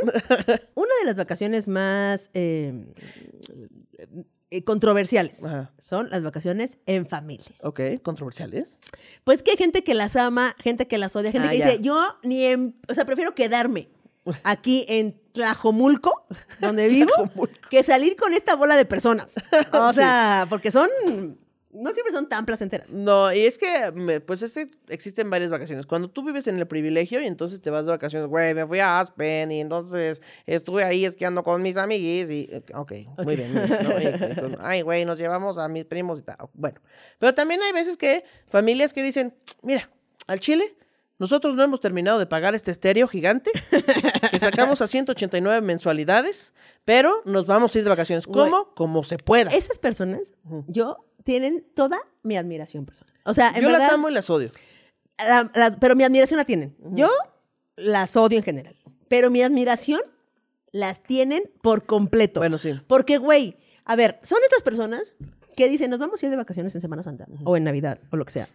Una de las vacaciones más eh, eh, controversiales Ajá. son las vacaciones en familia. Ok, controversiales. Pues que hay gente que las ama, gente que las odia, gente Ah, que ya. dice, yo ni en, o sea, prefiero quedarme aquí en Tlajomulco, donde vivo, que salir con esta bola de personas. O Sí. sea, porque son no siempre son tan placenteras. No, y es que, me- pues, este, existen varias vacaciones. Cuando tú vives en el privilegio y entonces te vas de vacaciones, güey, me fui a Aspen y entonces estuve ahí esquiando con mis amiguis y, eh, ok, muy bien, muy bien, ¿no? Y- y ay, güey, nos llevamos a mis primos y tal. Bueno, pero también hay veces que familias que dicen, mira, al Chile, nosotros no hemos terminado de pagar este estéreo gigante que sacamos a 189 mensualidades, pero nos vamos a ir de vacaciones. ¿Cómo? Como se pueda. Esas personas, yo, tienen toda mi admiración personal. O sea, en Yo verdad, las amo y las odio. la- pero mi admiración la tienen. Yo las odio en general. Pero mi admiración las tienen por completo. Bueno, sí. Porque, güey, a ver, son estas personas que dicen, nos vamos a ir de vacaciones en Semana Santa o en Navidad o lo que sea.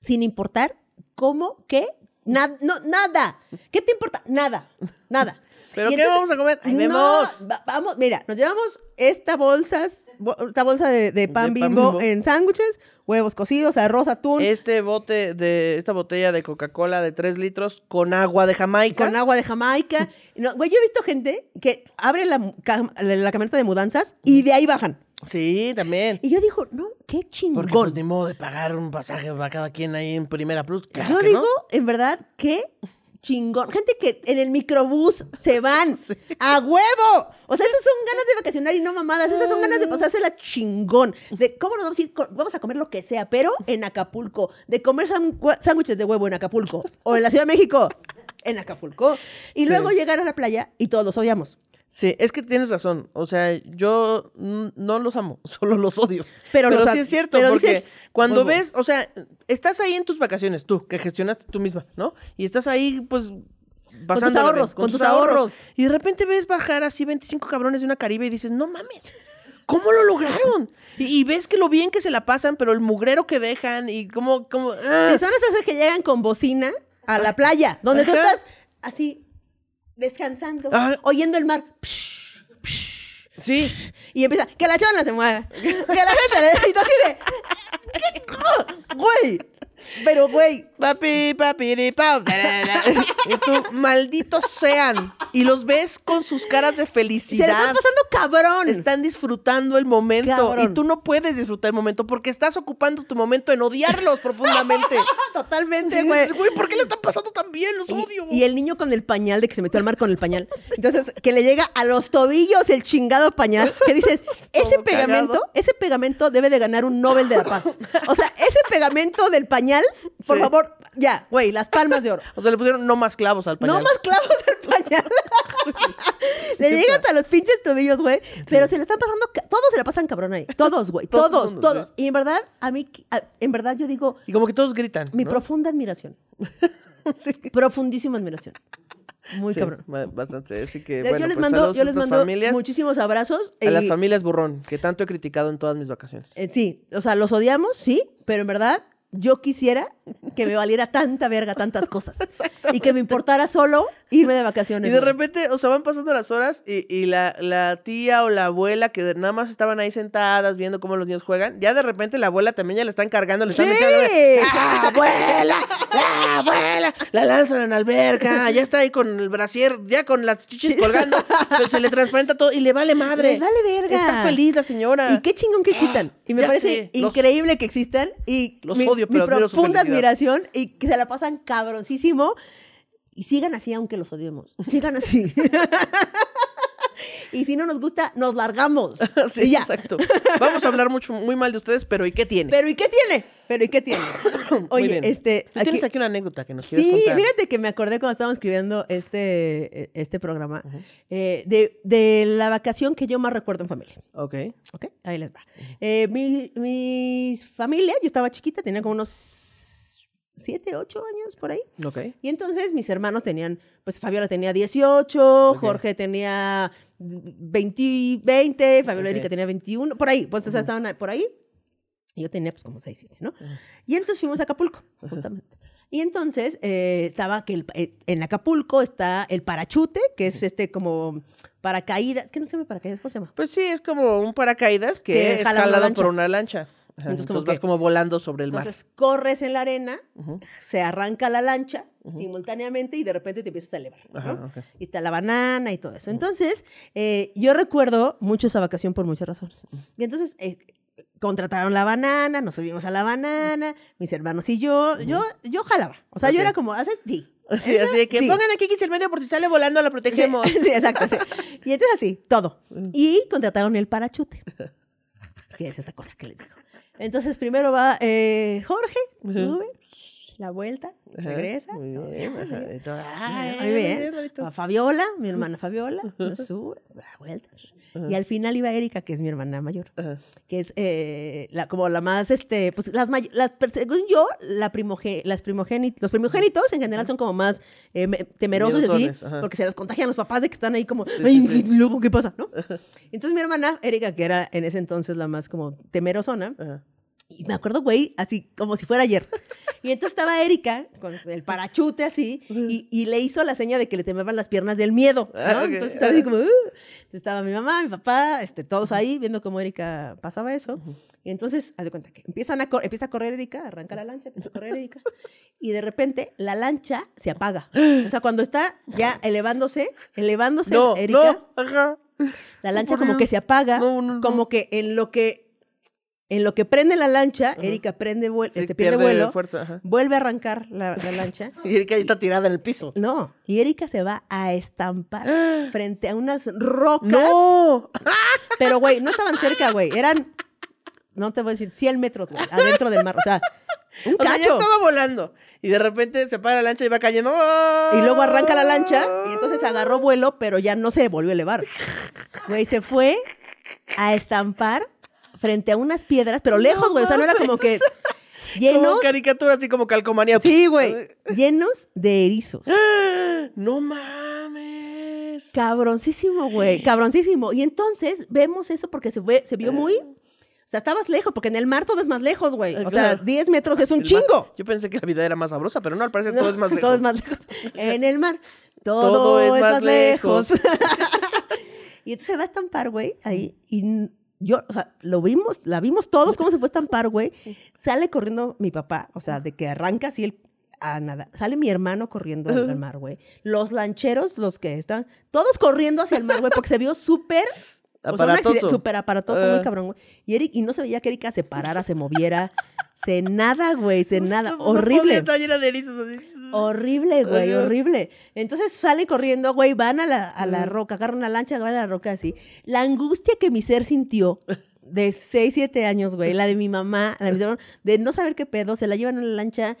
Sin importar cómo, qué, na- no, nada. ¿Qué te importa? Nada, nada. ¿Pero Y qué vamos a comer? Ahí No, vemos. va- vamos, mira, nos llevamos esta bolsas, bo- esta bolsa de, de pan, De pan bimbo, en sándwiches, huevos cocidos, arroz, atún, Este bote de, esta botella de Coca-Cola de 3 litros con agua de Jamaica. con agua de Jamaica. No, güey, yo he visto gente que abre la, cam- la camioneta de mudanzas y de ahí bajan. Sí, también. Y yo digo, no, qué chingón. Porque pues ni modo de pagar un pasaje para cada quien ahí en Primera Plus. Claro yo que digo, no. en verdad, qué chingón. Gente que en el microbús se van a huevo. O sea, esas son ganas de vacacionar y no mamadas. Esas son ganas de pasársela chingón. De cómo nos vamos a ir, vamos a comer lo que sea, pero en Acapulco. De comer sándwiches de huevo en Acapulco. O en la Ciudad de México. En Acapulco. Y Sí. luego llegar a la playa y todos los odiamos. Sí, es que tienes razón. O sea, yo no los amo, solo los odio. Pero los sí es cierto, pero porque dices, cuando ves, o sea, estás ahí en tus vacaciones, tú, que gestionaste tú misma, ¿no? Y estás ahí, pues, pasándola ahorros, bien, con tus ahorros. Y de repente ves bajar así 25 cabrones de una Caribe y dices, no mames. ¿Cómo lo lograron? Y, y ves que lo bien que se la pasan, pero el mugrero que dejan y cómo, cómo, ah. Sí, son que llegan con bocina a la playa, donde tú estás así descansando, Ajá. oyendo el mar. sí. Y empieza, que la chona se mueva. Que la gente le tú así de. Güey. Pero, güey. Papi, papi, pau, y tú, malditos sean. Y los ves con sus caras de Se le felicidad. están pasando cabrón. Están disfrutando el momento. Cabrón. Y tú no puedes disfrutar el momento porque estás ocupando tu momento en odiarlos profundamente. Totalmente, güey. güey, ¿por qué le están pasando tan bien? Los Y, odio. y el niño con el pañal, de que se metió al mar con el pañal. Entonces, que le llega a los tobillos el chingado pañal, que dices, ese Todo pegamento, cagado. ese pegamento debe de ganar un Nobel de la Paz. O sea, ese pegamento del pañal, por Sí. favor, ya, güey, las palmas de oro. O sea, le pusieron no más clavos al pañal. No más clavos al pañal. le llega hasta los pinches tobillos, güey. Pero se le están pasando, todos se le pasan cabrón ahí. Todos, güey. Todo Todos, mundo, todos. Y en verdad, a mí, a- en verdad yo digo, Y como que todos gritan. mi ¿no? profunda admiración. Profundísima admiración. Muy Sí, cabrón. ba- Bastante. Así que, yo bueno, les pues, mando, saludos yo a les mando familias, muchísimos abrazos. A las familias burrón, que tanto he criticado en todas mis vacaciones. eh, sí, o sea, los odiamos, sí, pero en verdad yo quisiera que me valiera tanta verga tantas cosas. y que me importara solo irme de vacaciones. Y de güey. repente, o sea, van pasando las horas y, y la, la tía o la abuela que nada más estaban ahí sentadas viendo cómo los niños juegan, ya de repente la abuela también ya la están cargando, le están ¡Sí! metiendo. ¡Ah, abuela! ¡Ah, abuela! La lanzan en la alberca, ya está ahí con el brasier, ya con las chichis colgando, pero se le transparenta todo y le vale madre. Le vale verga. Está feliz la señora. Y qué chingón que existan. Y me Ya parece sé, los- increíble que existan. Y Los mi, odio, mi pero profunda felicidad. Y que se la pasan cabroncísimo. Y sigan así, aunque los odiemos. Sigan así. y si no nos gusta, nos largamos. Sí, y ya. exacto. Vamos a hablar mucho, muy mal de ustedes, pero ¿y qué tiene? Pero ¿y qué tiene? Pero ¿y qué tiene? Oye, este. Tú tienes aquí una anécdota que nos quieres Sí, contar. fíjate que me acordé cuando estábamos escribiendo este, este programa eh, de, de la vacación que yo más recuerdo en familia. Ok. ¿Ok? Ahí les va. Eh, mi, mi familia, yo estaba chiquita, tenía como unos siete, ocho años por ahí. Ok. Y entonces mis hermanos tenían, pues Fabiola tenía 18, Jorge tenía 20, 20 Fabiola Ok. Erika tenía 21, por ahí, pues o sea, estaban por ahí. Y yo tenía pues como 6, 7, ¿no? Y entonces fuimos a Acapulco, justamente. Y entonces eh, estaba que el- eh, en Acapulco está el parachute, que es este como paracaídas, que no se llama paracaídas, ¿cómo se llama? Pues sí, es como un paracaídas que, Que es jalado por una lancha. Entonces, Entonces, como vas como volando sobre el mar. Entonces corres en la arena, se arranca la lancha simultáneamente y de repente te empiezas a elevar. Y está la banana y todo eso. Entonces, eh, yo recuerdo mucho esa vacación por muchas razones. Y entonces, eh, contrataron la banana, nos subimos a la banana, mis hermanos y yo, yo, yo jalaba. O sea, yo era como, ¿haces? Sí. Sí, así de que Sí. pongan aquí 15 el medio por si sale volando, la protegemos. Sí, exacto. sí. Y entonces así, todo. Y contrataron el parachute. Que es esta cosa que les digo. Entonces primero va eh, Jorge, sube, la vuelta, regresa. Muy bien. Muy bien. A Fabiola, mi hermana Fabiola, sube, da vuelta. Y al final iba Erika, que es mi hermana mayor, que es eh, la, como la más, este, pues las, las según yo, la primoge- las primogénit- los primogénitos en general son como más eh, me- temerosos así, porque se los contagian los papás de que están ahí como, sí, ay, sí. ¿y luego qué pasa? ¿no? Entonces mi hermana Erika, que era en ese entonces la más como temerosona, Ajá. Y me acuerdo, güey, así como si fuera ayer. Y entonces estaba Erika con el parachute así y, y le hizo la seña de que le temblaban las piernas del miedo. ¿no? Ah. Entonces estaba así como... "Uh". Entonces estaba mi mamá, mi papá, este, todos ahí viendo cómo Erika pasaba eso. Y entonces, haz de cuenta que empiezan a empieza a correr Erika, arranca la lancha, empieza a correr Erika. Y de repente la lancha se apaga. O sea, cuando está ya elevándose, elevándose No, Erika, no, ajá. la lancha como que se apaga, como que en lo que en lo que prende la lancha, Erika prende vuel- Sí, este, pierde, pierde vuelo, fuerza, vuelve a arrancar la, la lancha. Y Erika ahí está tirada en el piso. No, y Erika se va a estampar frente a unas rocas. ¡No! Pero, güey, no estaban cerca, güey. Eran, no te voy a decir, 100 metros, güey, adentro del mar. O sea, un O sea, ya cacho. estaba volando. Y de repente se para la lancha y va cayendo. Y luego arranca la lancha y entonces agarró vuelo, pero ya no se volvió a elevar. Güey, se fue a estampar frente a unas piedras, pero lejos, güey. O sea, no era como que Como llenos. caricatura, así como calcomanía. Sí, güey. Llenos de erizos. No mames. Cabroncísimo, güey. Cabroncísimo. Y entonces vemos eso porque se, fue, se vio muy. O sea, estabas lejos, porque en el mar todo es más lejos, güey. O sea, Claro. 10 metros es un El mar- chingo. Yo pensé que la vida era más sabrosa, pero no, al parecer No, todo es más lejos. Todo es más lejos. En el mar, todo, es, más lejos. y entonces se va a estampar, güey, ahí. Y yo, o sea, lo vimos, la vimos todos cómo se fue a estampar, güey. Sale corriendo mi papá, o sea, de que arranca así el. A nada. Sale mi hermano corriendo al al mar, güey. Los lancheros, los que están, todos corriendo hacia el mar, güey, porque se vio súper. O sea, Aparatoso. súper aparatoso, muy Ah. cabrón, güey. Y, Eric, y no se veía que Erika se parara, se moviera. se nada, güey, se nada. No, Horrible. Está llena de erizos así. Horrible, güey, horrible. Entonces sale corriendo, güey, van a la, a la roca, agarran una lancha, van a la roca así. La angustia que mi ser sintió de 6, 7 años, güey, la de mi mamá, la de, de no saber qué pedo, se la llevan en la lancha,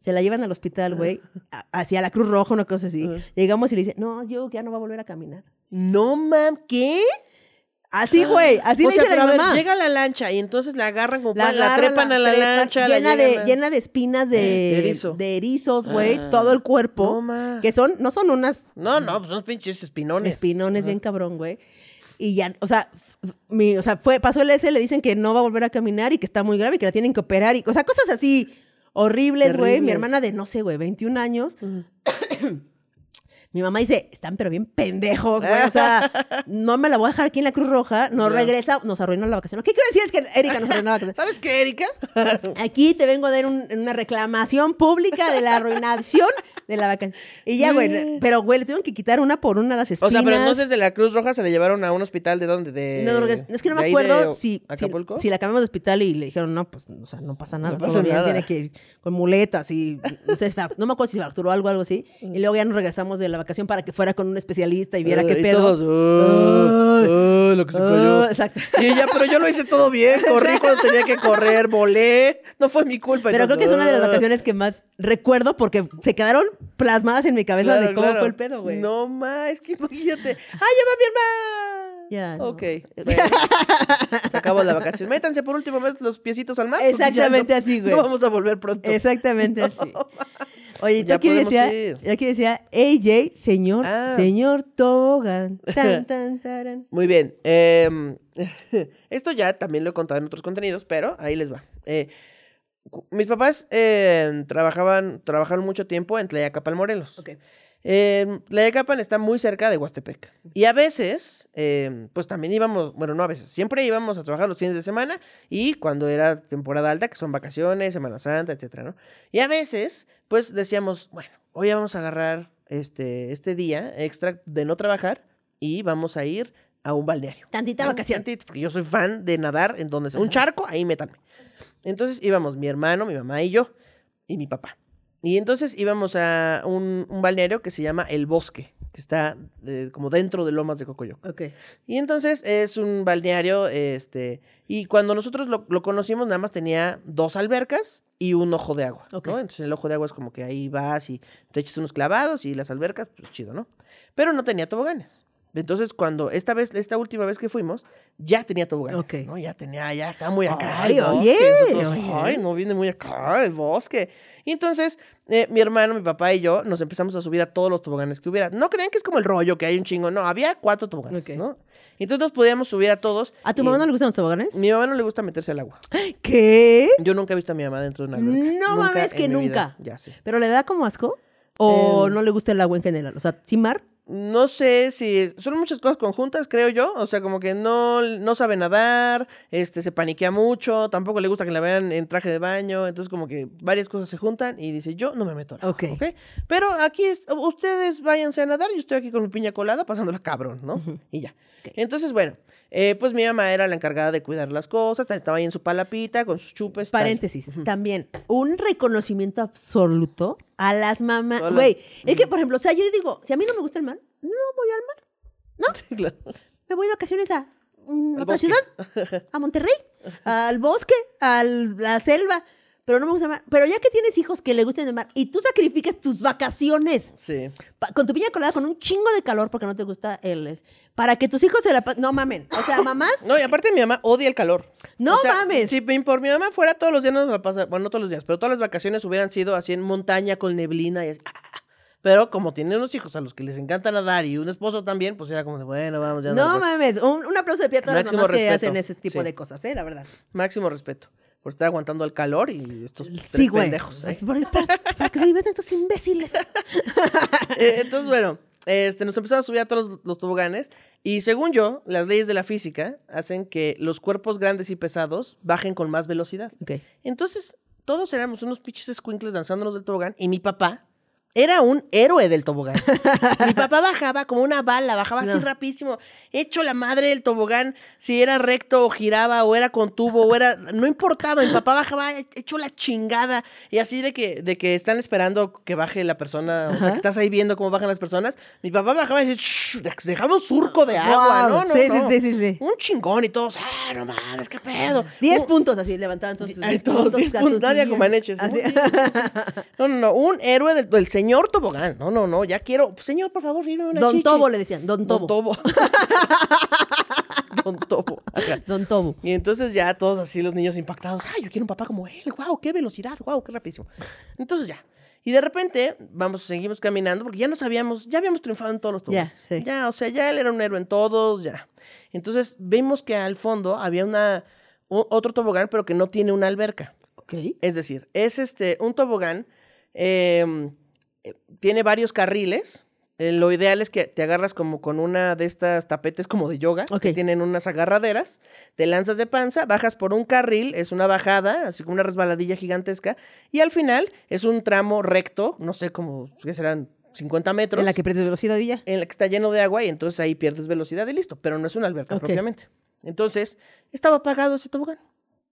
se la llevan al hospital, güey, a- hacia la Cruz Roja, una cosa así. Llegamos y le dicen, no, yo ya no va a volver a caminar. No mam, ¿qué? Así, güey, así o le sea, dicen pero a a mi ver, mamá. llega la lancha y entonces la agarran como la, la agarran, trepan a la trepan, lancha. la llena, de, a- llena de espinas de, De erizo. de erizos, güey, Ah. todo el cuerpo. No, que son, no son unas No, no, pues son pinches espinones. espinones bien cabrón, güey. Y ya, o sea, mi, o sea, fue, pasó el S, le dicen que no va a volver a caminar y que está muy grave y que la tienen que operar y, o sea, cosas así horribles, güey. Mi hermana de, no sé, güey, 21 años. Mi mamá dice, están pero bien pendejos, güey. O sea, no me la voy a dejar aquí en la Cruz Roja. No regresa, nos arruinó la vacación. ¿Qué quiero decir? Es que Erika nos arruinó la vacación. ¿Sabes qué, Erika? Aquí te vengo a dar un- una reclamación pública de la arruinación de la vacación. Y ya, güey, pero, güey, le tuvieron que quitar una por una las O espinas. sea, pero entonces de la Cruz Roja se le llevaron a un hospital de dónde? De, No, no, es que no me acuerdo de si, si, Acapulco. si la cambiamos de hospital y le dijeron, no, pues, o sea, no pasa nada. No pasa nada. Tiene que ir con muletas y, no sé, fra- no me acuerdo si se fracturó algo, algo así. Y luego ya nos regresamos de la vacación para que fuera con un especialista y viera Ah, qué y pedo. todos, "Ah, Ay. ah, lo que se cayó. Ah, exacto. Y ella, pero yo lo hice todo bien, corrí cuando tenía que correr, volé, no fue mi culpa. Pero creo que es una de las Ah. vacaciones que más recuerdo porque se quedaron plasmadas en mi cabeza Claro, de cómo claro. fue el pedo, güey. No más, es que imagínate. ¡Ah, ya va mi hermana! Ya, no. Ok. bueno. Se acabó la vacación. Métanse por última vez los piecitos al mar. ya Exactamente no- así, güey. No vamos a volver pronto. Exactamente así. Oye, tú Ya aquí decía, ir. aquí decía, AJ, señor, Ah. señor Tobogán. Tan, tan, taran. Muy bien. em, esto ya también lo he contado en otros contenidos, pero ahí les va. Eh, mis papás eh, trabajaban, trabajaron mucho tiempo en Tlayacapan, Morelos. Ok. Eh, Tlayacapan está muy cerca de Huastepec. Y a veces, eh, pues también íbamos, bueno, no a veces, siempre íbamos a trabajar los fines de semana y cuando era temporada alta, que son vacaciones, Semana Santa, etcétera, ¿no? Y a veces, pues decíamos, bueno, hoy vamos a agarrar este, este día extra de no trabajar y vamos a ir a un balneario. Tantita ¿no? vacación. Tantito, porque yo soy fan de nadar en donde sea un charco, ahí métanme. Entonces íbamos mi hermano, mi mamá y yo, y mi papá. Y entonces íbamos a un, un balneario que se llama El Bosque, que está eh, como dentro de Lomas de Cocoyoc. Ok. Y entonces es un balneario, este, y cuando nosotros lo, lo conocimos, nada más tenía dos albercas y un ojo de agua, Ok. ¿no? Entonces el ojo de agua es como que ahí vas y te echas unos clavados y las albercas, pues chido, ¿no? Pero no tenía toboganes. Entonces, cuando esta vez, esta última vez que fuimos, ya tenía toboganes, Ok. ¿no? Ya tenía, ya estaba muy acá Ay, el bosque. oye, Nosotros, oye. Ay, no viene muy acá el bosque. Y entonces, eh, mi hermano, mi papá y yo nos empezamos a subir a todos los toboganes que hubiera. No crean que es como el rollo, que hay un chingo. No, había cuatro toboganes. Entonces nos podíamos subir a todos. ¿A tu mamá no le gustan los toboganes? Mi mamá no le gusta meterse al agua. ¿Qué? Yo nunca he visto a mi mamá dentro de una alberca. No mames que vida. nunca. Ya sé. ¿Pero le da como asco? ¿O Em. no le gusta el agua en general? O sea, ¿sin mar? No sé si son muchas cosas conjuntas, creo yo. O sea, como que no, no sabe nadar, este, se paniquea mucho, tampoco le gusta que la vean en traje de baño. Entonces, como que varias cosas se juntan y dice, yo no me meto al agua, Ok. Pero aquí, es- ustedes váyanse a nadar, yo estoy aquí con mi piña colada pasándola cabrón, ¿no? Y ya. Entonces, bueno, eh, pues mi mamá era la encargada de cuidar las cosas, estaba ahí en su palapita con sus chupes. tal. Paréntesis. También, un reconocimiento absoluto a las mamás. Güey, es que, por ejemplo, o sea, yo digo, si a mí no me gusta el mar, voy al mar. Sí, claro. Me voy de vacaciones a mm, otra bosque. ciudad, a Monterrey, al bosque, a la selva. Pero no me gusta el mar. Pero ya que tienes hijos que le gusten el mar y tú sacrificas tus vacaciones Sí. pa- con tu piña colada con un chingo de calor porque no te gusta el para que tus hijos se la pasen. No mamen. O sea, mamás. No, y aparte mi mamá odia el calor. No mames. Si mi- por mi mamá fuera todos los días nos la pasa, bueno, no todos los días, pero todas las vacaciones hubieran sido así en montaña con neblina y así. ¡ah! Pero como tiene unos hijos a los que les encanta nadar y un esposo también, pues era como de, bueno, vamos, ya No pues. mames. Un, un aplauso de pie a todas las mamás que hacen ese tipo Sí. de cosas, ¿eh? La verdad. Máximo respeto por estar aguantando el calor y estos Sí, tres güey. pendejos. ¿eh? Para, para- que se diviertan estos imbéciles. Eh, Entonces, bueno, este, nos empezamos a subir a todos los, los toboganes y según yo, las leyes de la física hacen que los cuerpos grandes y pesados bajen con más velocidad. Entonces, todos éramos unos pinches escuincles danzándonos del tobogán y mi papá era un héroe del tobogán. mi papá bajaba como una bala, bajaba así rapidísimo, hecho la madre del tobogán, si era recto o giraba o era con tubo o era, no importaba, mi papá bajaba hecho la chingada y así de que, de que están esperando que baje la persona, o sea, que estás ahí viendo cómo bajan las personas, mi papá bajaba y decía, "Shh, dejaba un surco de agua, no, no, Sí, no. sí, sí, sí. Un chingón y todos, ah, no mames, qué pedo. Diez Un- puntos así, levantaban todos sus diez todos, puntos. diez puntos, maneches. Así. No, no, no, un héroe del, del señor Tobogán. No, no, no, ya quiero. Señor, por favor, firme una Don chichi. Tobo le decían, Don Don Tobo. Tobo. Don Tobo. Don Tobo. Y entonces ya todos así los niños impactados. Ay, yo quiero un papá como él. Wow, qué velocidad. Wow, qué rapidísimo. Entonces ya. Y de repente, vamos, seguimos caminando porque ya no sabíamos, ya habíamos triunfado en todos los Ya, toboganes. sí. Ya, o sea, ya él era un héroe en todos, ya. Entonces vimos que al fondo había una, otro tobogán, pero que no tiene una alberca. Ok. Es decir, es este, un tobogán, eh, tiene varios carriles. Eh, lo ideal es que te agarras como con una de estas tapetes como de yoga, que Ok. tienen unas agarraderas, te lanzas de panza, bajas por un carril, es una bajada, así como una resbaladilla gigantesca, y al final es un tramo recto, no sé cómo, que serán 50 metros, En la que pierdes velocidad y ya. en la que está lleno de agua y entonces ahí pierdes velocidad y listo, pero no es una alberca propiamente. Entonces, estaba apagado ese tobogán.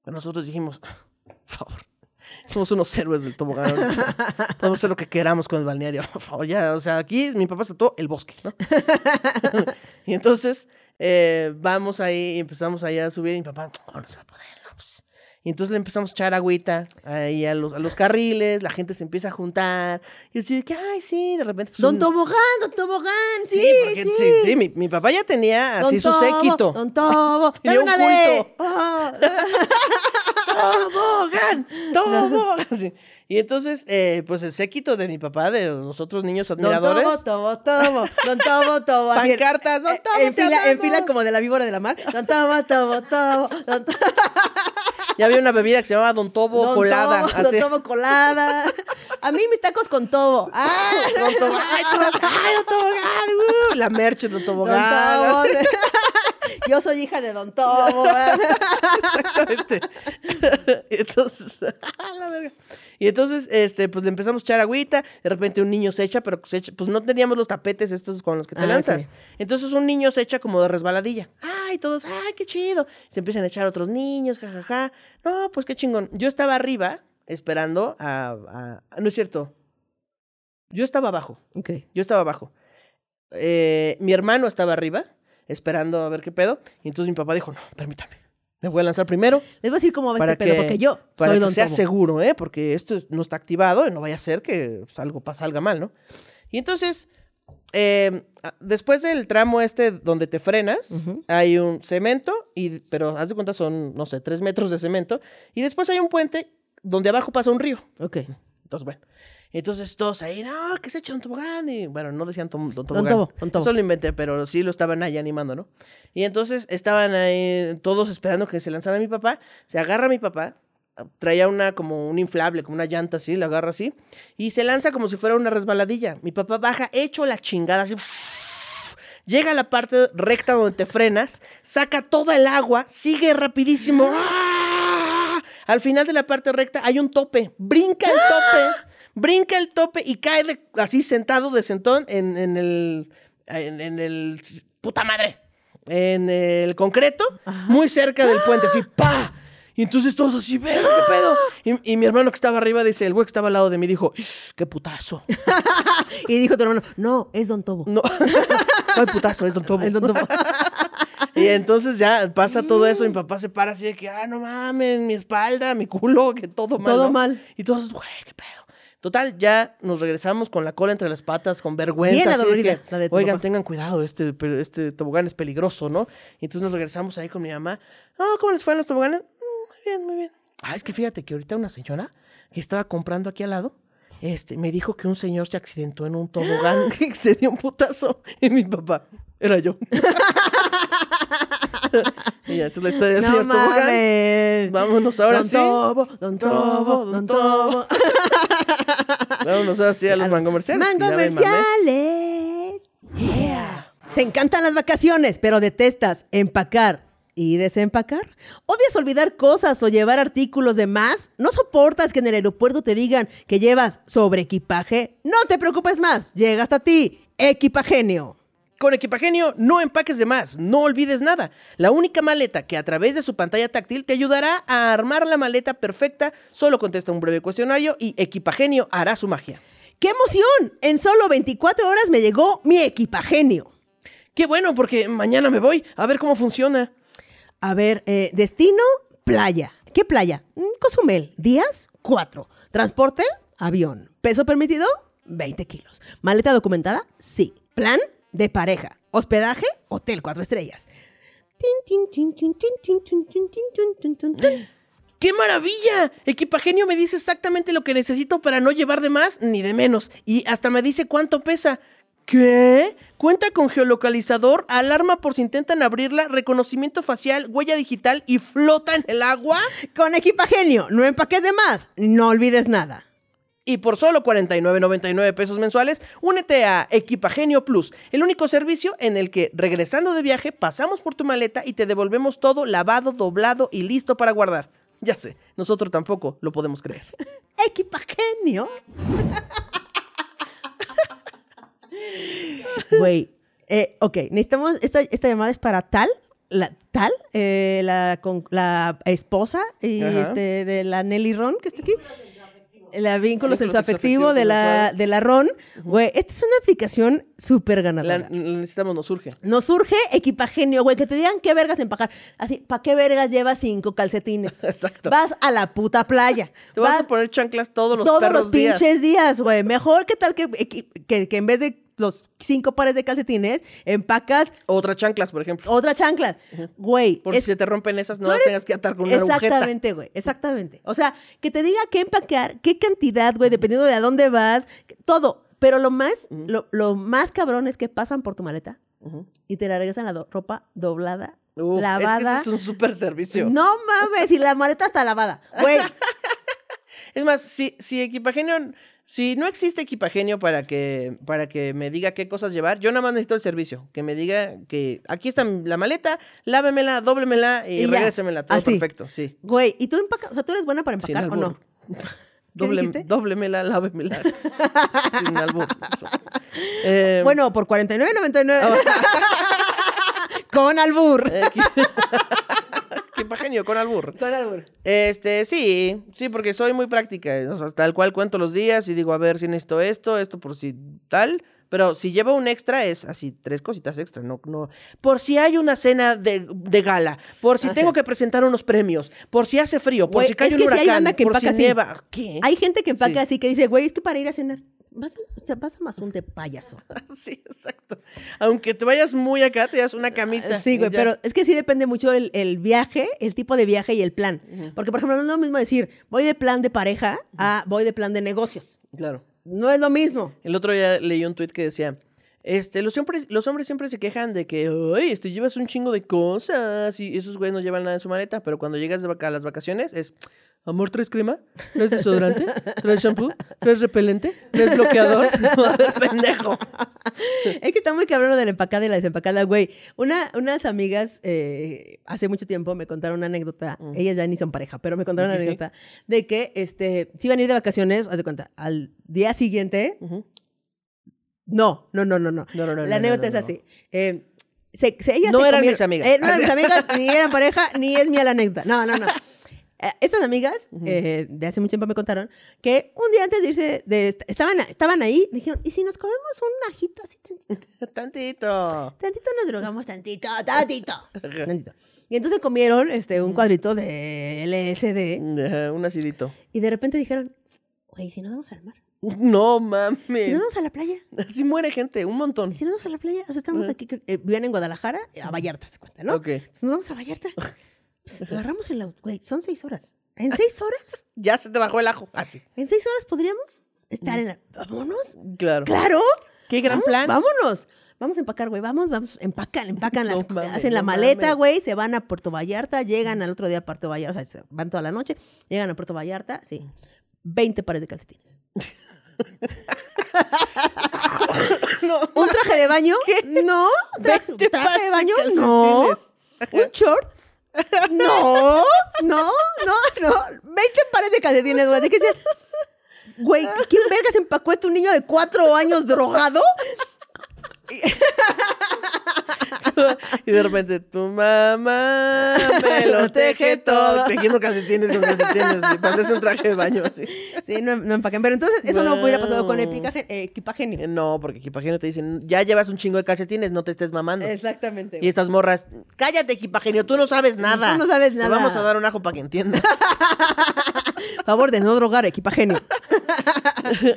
Pero nosotros dijimos, por favor, somos unos héroes del tobogán. Podemos hacer lo que queramos con el balneario, por favor. Ya, o sea, aquí mi papá se todo el bosque, ¿no? y entonces eh, vamos ahí y empezamos ahí a subir y mi papá, "Oh, no se va a poder, no, pues". Y entonces le empezamos a echar agüita ahí a los, a los carriles, la gente se empieza a juntar. Y así de que, ay, sí, de repente. pues, Don un- Tobogán, Don Tobogán, sí, Sí, sí. porque sí, sí, mi, mi papá ya tenía Don así su Tobo, séquito. Don Tobo, dame un una de... culto. ¡Tobogán! ¡Tobogán! Sí. Y entonces, eh, pues el séquito de mi papá, de los otros niños Don admiradores. Tobo, Tobo, Tobo, Don Tobo, Tobo. así en- Pancartas, Don eh, Tobo, en fila, en fila como de la víbora de la mar. Don Tobo, Tobo, Tobo, Don Tobo, Ya había una bebida que se llamaba Don Tobo Don colada. Tobo, Don. Tobo colada. A mí mis tacos con Tobo. Ah, Don Tobo, ¡Ay, Don Tobogán! uh, la merch de Don Don Tobogán. Tobo. Yo soy hija de Don Tobo. Exactamente. Y entonces, la verga. Y entonces, este, pues le empezamos a echar agüita. De repente un niño se echa, pero se echa, pues no teníamos los tapetes estos con los que te Ah, lanzas. Entonces un niño se echa como de resbaladilla. Ay, todos, ay, qué chido. Se empiezan a echar otros niños, jajaja. No, pues qué chingón. Yo estaba arriba esperando a, a- No es cierto. Yo estaba abajo. ok. Yo estaba abajo. Eh, mi hermano estaba arriba, esperando a ver qué pedo. Y entonces mi papá dijo, no, permítame. Me voy a lanzar primero Les voy a decir cómo va para este pedo, que, porque yo para soy que Don sea Tobo. seguro, ¿eh? Porque esto no está activado y no vaya a ser que pues, algo salga mal, ¿no? Y entonces, eh, a- después del tramo este donde te frenas, Ujú. hay un cemento, y, pero haz de cuenta son, no sé, tres metros de cemento. Y después hay un puente donde abajo pasa un río. Ok. Entonces, bueno. Entonces todos ahí, no, que se echa un tobogán. Y bueno, no decían tom- don tobogán. Tobo, don Tobo. Eso lo inventé, pero sí lo estaban ahí animando, ¿no? Y entonces estaban ahí todos esperando que se lanzara mi papá. Se agarra mi papá. Traía una como un inflable, como una llanta así, la agarra así. Y se lanza como si fuera una resbaladilla. Mi papá baja hecho la chingada así. Llega a la parte recta donde te frenas, saca toda el agua, sigue rapidísimo. ¡Ah! Al final de la parte recta hay un tope. Brinca el tope, brinca el tope y cae de- así sentado de sentón en, en el. En, en el. Puta madre. En el concreto, muy cerca del puente, así, ¡pa! Y entonces todos así, ¡ver qué pedo! Y, y mi hermano que estaba arriba, dice, el güey que estaba al lado de mí, dijo, ¡qué putazo! Y dijo tu hermano, no, es Don Tobo. No, no hay putazo, es Don Tobo. Es Don Tobo. Y entonces ya pasa todo eso, mi papá se para así de que, ah, no mames, mi espalda, mi culo, que todo mal. Todo ¿no? mal. Y todos, güey, qué pedo. Total, ya nos regresamos con la cola entre las patas, con vergüenza. Bien adolorida, que, la de tu Oigan, papá. tengan cuidado, este, este tobogán es peligroso, ¿no? Y entonces nos regresamos ahí con mi mamá. Oh, ¿cómo les fue en los toboganes? "Mm, muy bien, muy bien. Ah, es que fíjate que ahorita una señora estaba comprando aquí al lado, este, me dijo que un señor se accidentó en un tobogán y se dio un putazo. Y mi papá, era yo. y esa es la historia del No señor tobogán. mames. Vámonos ahora Don sí. Tobo, Don Tobo, Don Tobo. Vámonos ahora sí a los mangomerciales. Mangomerciales. Yeah. Te encantan las vacaciones, pero detestas empacar y desempacar. ¿Odias olvidar cosas o llevar artículos de más? ¿No soportas que en el aeropuerto te digan que llevas sobre equipaje? No te preocupes más, llega hasta ti, Equipagenio. Con Equipagenio, no empaques de más, no olvides nada. La única maleta que a través de su pantalla táctil te ayudará a armar la maleta perfecta, solo contesta un breve cuestionario y Equipagenio hará su magia. ¡Qué emoción! En solo 24 horas me llegó mi Equipagenio. Qué bueno, porque mañana me voy a ver cómo funciona. A ver, eh, destino, playa. ¿Qué playa? Mm, Cozumel. Días, 4. Transporte, avión. Peso permitido, 20 kilos. Maleta documentada, sí. Plan, de pareja. Hospedaje, hotel, cuatro estrellas. ¡Qué maravilla! Equipagenio me dice exactamente lo que necesito para no llevar de más ni de menos. Y hasta me dice cuánto pesa. ¿Qué? Cuenta con geolocalizador, alarma por si intentan abrirla, reconocimiento facial, huella digital y flota en el agua. Con equipagenio, no empaques de más, no olvides nada. Y por solo 49.99 pesos mensuales, únete a Equipagenio Plus, el único servicio en el que regresando de viaje pasamos por tu maleta y te devolvemos todo lavado, doblado y listo para guardar. Ya sé, nosotros tampoco lo podemos creer. Equipagenio. Güey, eh, ok, necesitamos, esta, esta llamada es para tal, la, tal, eh, la, con, la esposa y este, de la Nelly Ron, que está aquí. La vínculos Vínculos sexoafectivo de la, de la Ron. Güey, esta es una aplicación súper ganadora. la necesitamos, nos surge. Nos surge equipagenio, güey, que te digan qué vergas empacar. Así, ¿para qué vergas llevas cinco calcetines? Exacto. Vas a la puta playa. Te vas, a poner chanclas todos los todos perros los días. pinches días, güey. Mejor que tal que, que, que en vez de los cinco pares de calcetines, empacas Otra chanclas, por ejemplo. otra chancla. Güey. Por es- si se te rompen esas, no las eres- tengas que atar con una agujeta. Exactamente, güey. Exactamente. O sea, que te diga qué empacar, qué cantidad, güey, dependiendo de a dónde vas, todo. Pero lo más, lo, lo más cabrón es que pasan por tu maleta y te la regresan la do- ropa doblada, Uf, lavada. Es que ese es un super servicio. No mames, y la maleta está lavada. Güey, Es más, si, si Equipagenio Si no existe equipagenio para que, para que me diga qué cosas llevar, yo nada más necesito el servicio. Que me diga que aquí está la maleta, lávemela, dóblemela y, Y regrésemela. Todo Así. perfecto, sí. Güey, ¿y tú empacas? O sea, ¿tú eres buena para empacar o no? Doble, dijiste? dóblemela, lávemela. Sin albur. Eh, Bueno, por 49.99. Con albur. Eh, equipagenio con albur. Con albur. Este, sí, sí, porque soy muy práctica. O sea, tal cual cuento los días y digo, a ver si necesito esto, esto por si tal. Pero si llevo un extra, es así, tres cositas extra, no, no. Por si hay una cena de, de gala, por si Ah, tengo sí. que presentar unos premios, por si hace frío, por Güey, si cae un que sí hay huracán, que por si así. nieva. ¿Qué? Hay gente que empaca Sí. así que dice, güey, es que para ir a cenar. Vas, o sea, vas a Mazún de payaso. Sí, exacto. Aunque te vayas muy acá, te das una camisa. Sí, güey, pero es que sí depende mucho el, el viaje, el tipo de viaje y el plan. Porque, por ejemplo, no es lo mismo decir, voy de plan de pareja a voy de plan de negocios. Claro. No es lo mismo. El otro día leí un tuit que decía, este, los hombres, los hombres siempre se quejan de que, ay, este, llevas un chingo de cosas y esos güeyes no llevan nada en su maleta, pero cuando llegas a las vacaciones es, amor, ¿traes crema? ¿Traes desodorante? ¿Traes shampoo? ¿Traes repelente? ¿Traes bloqueador? No, pendejo. Es que está muy cabrón lo de la empacada y la desempacada, güey. Una, unas amigas eh, hace mucho tiempo me contaron una anécdota. Ellas ya ni son pareja, pero me contaron una anécdota de que este, si iban a ir de vacaciones, haz de cuenta, al día siguiente. No, no, no, no, no. No, no, no, La anécdota es así. Eh, se, se- ellas No se eran comieron- mis amigas. Eh, no eran mis amigas, ni eran pareja, ni es mía la anécdota. No, no, no. Eh, Estas amigas eh, de hace mucho tiempo me contaron que un día antes de irse, de, estaban, estaban ahí, dijeron, ¿y si nos comemos un ajito así tantito? Tantito. Tantito nos drogamos, tantito, tantito. tantito. Y entonces comieron este, un cuadrito de LSD Un acidito. y de repente dijeron, güey, ¿y si nos vamos al mar? No ¿Si nos mames. vamos a la playa? Así muere gente, un montón. ¿Y si nos vamos a la playa? O sea, estamos aquí, eh, vivían en Guadalajara, a Vallarta, se cuenta, ¿no? Ok. Entonces nos vamos a Vallarta. Pues agarramos el auto, güey, son seis horas. ¿En seis horas? Ya se te bajó el ajo. Así. ¿En seis horas podríamos estar en la... ¿Vámonos? Claro. ¡Claro! Qué gran Vamos, plan. Vámonos. Vamos a empacar, güey. Vamos, vamos. Empacan, empacan No las mames, Hacen la no maleta, mames. güey. Se van a Puerto Vallarta. Llegan al otro día a Puerto Vallarta. O sea, se van toda la noche. Llegan a Puerto Vallarta. Sí. 20 pares de calcetines. ¿Un traje de baño? No. Tra- 20 ¿Traje de baño? No. ¿Un short? No, no, no, no. 20 pares de calcetines, güey. Así que decías, güey, ¿quién vergas empacó esto? ¿Un niño de cuatro años drogado? Y de repente, tu mamá me lo teje todo. Tejiendo calcetines con calcetines. Y para hacerse un traje de baño así. Sí, no, no empaquen. Pero entonces eso no hubiera pasado con epicagen- eh, equipagenio. Eh, No, porque equipagenio te dicen, ya llevas un chingo de calcetines, no te estés mamando. Exactamente. Y estas morras, cállate, equipagenio, tú no sabes nada. Tú no sabes Te nada. vamos a dar un ajo para que entiendas. Favor de no drogar equipagenio.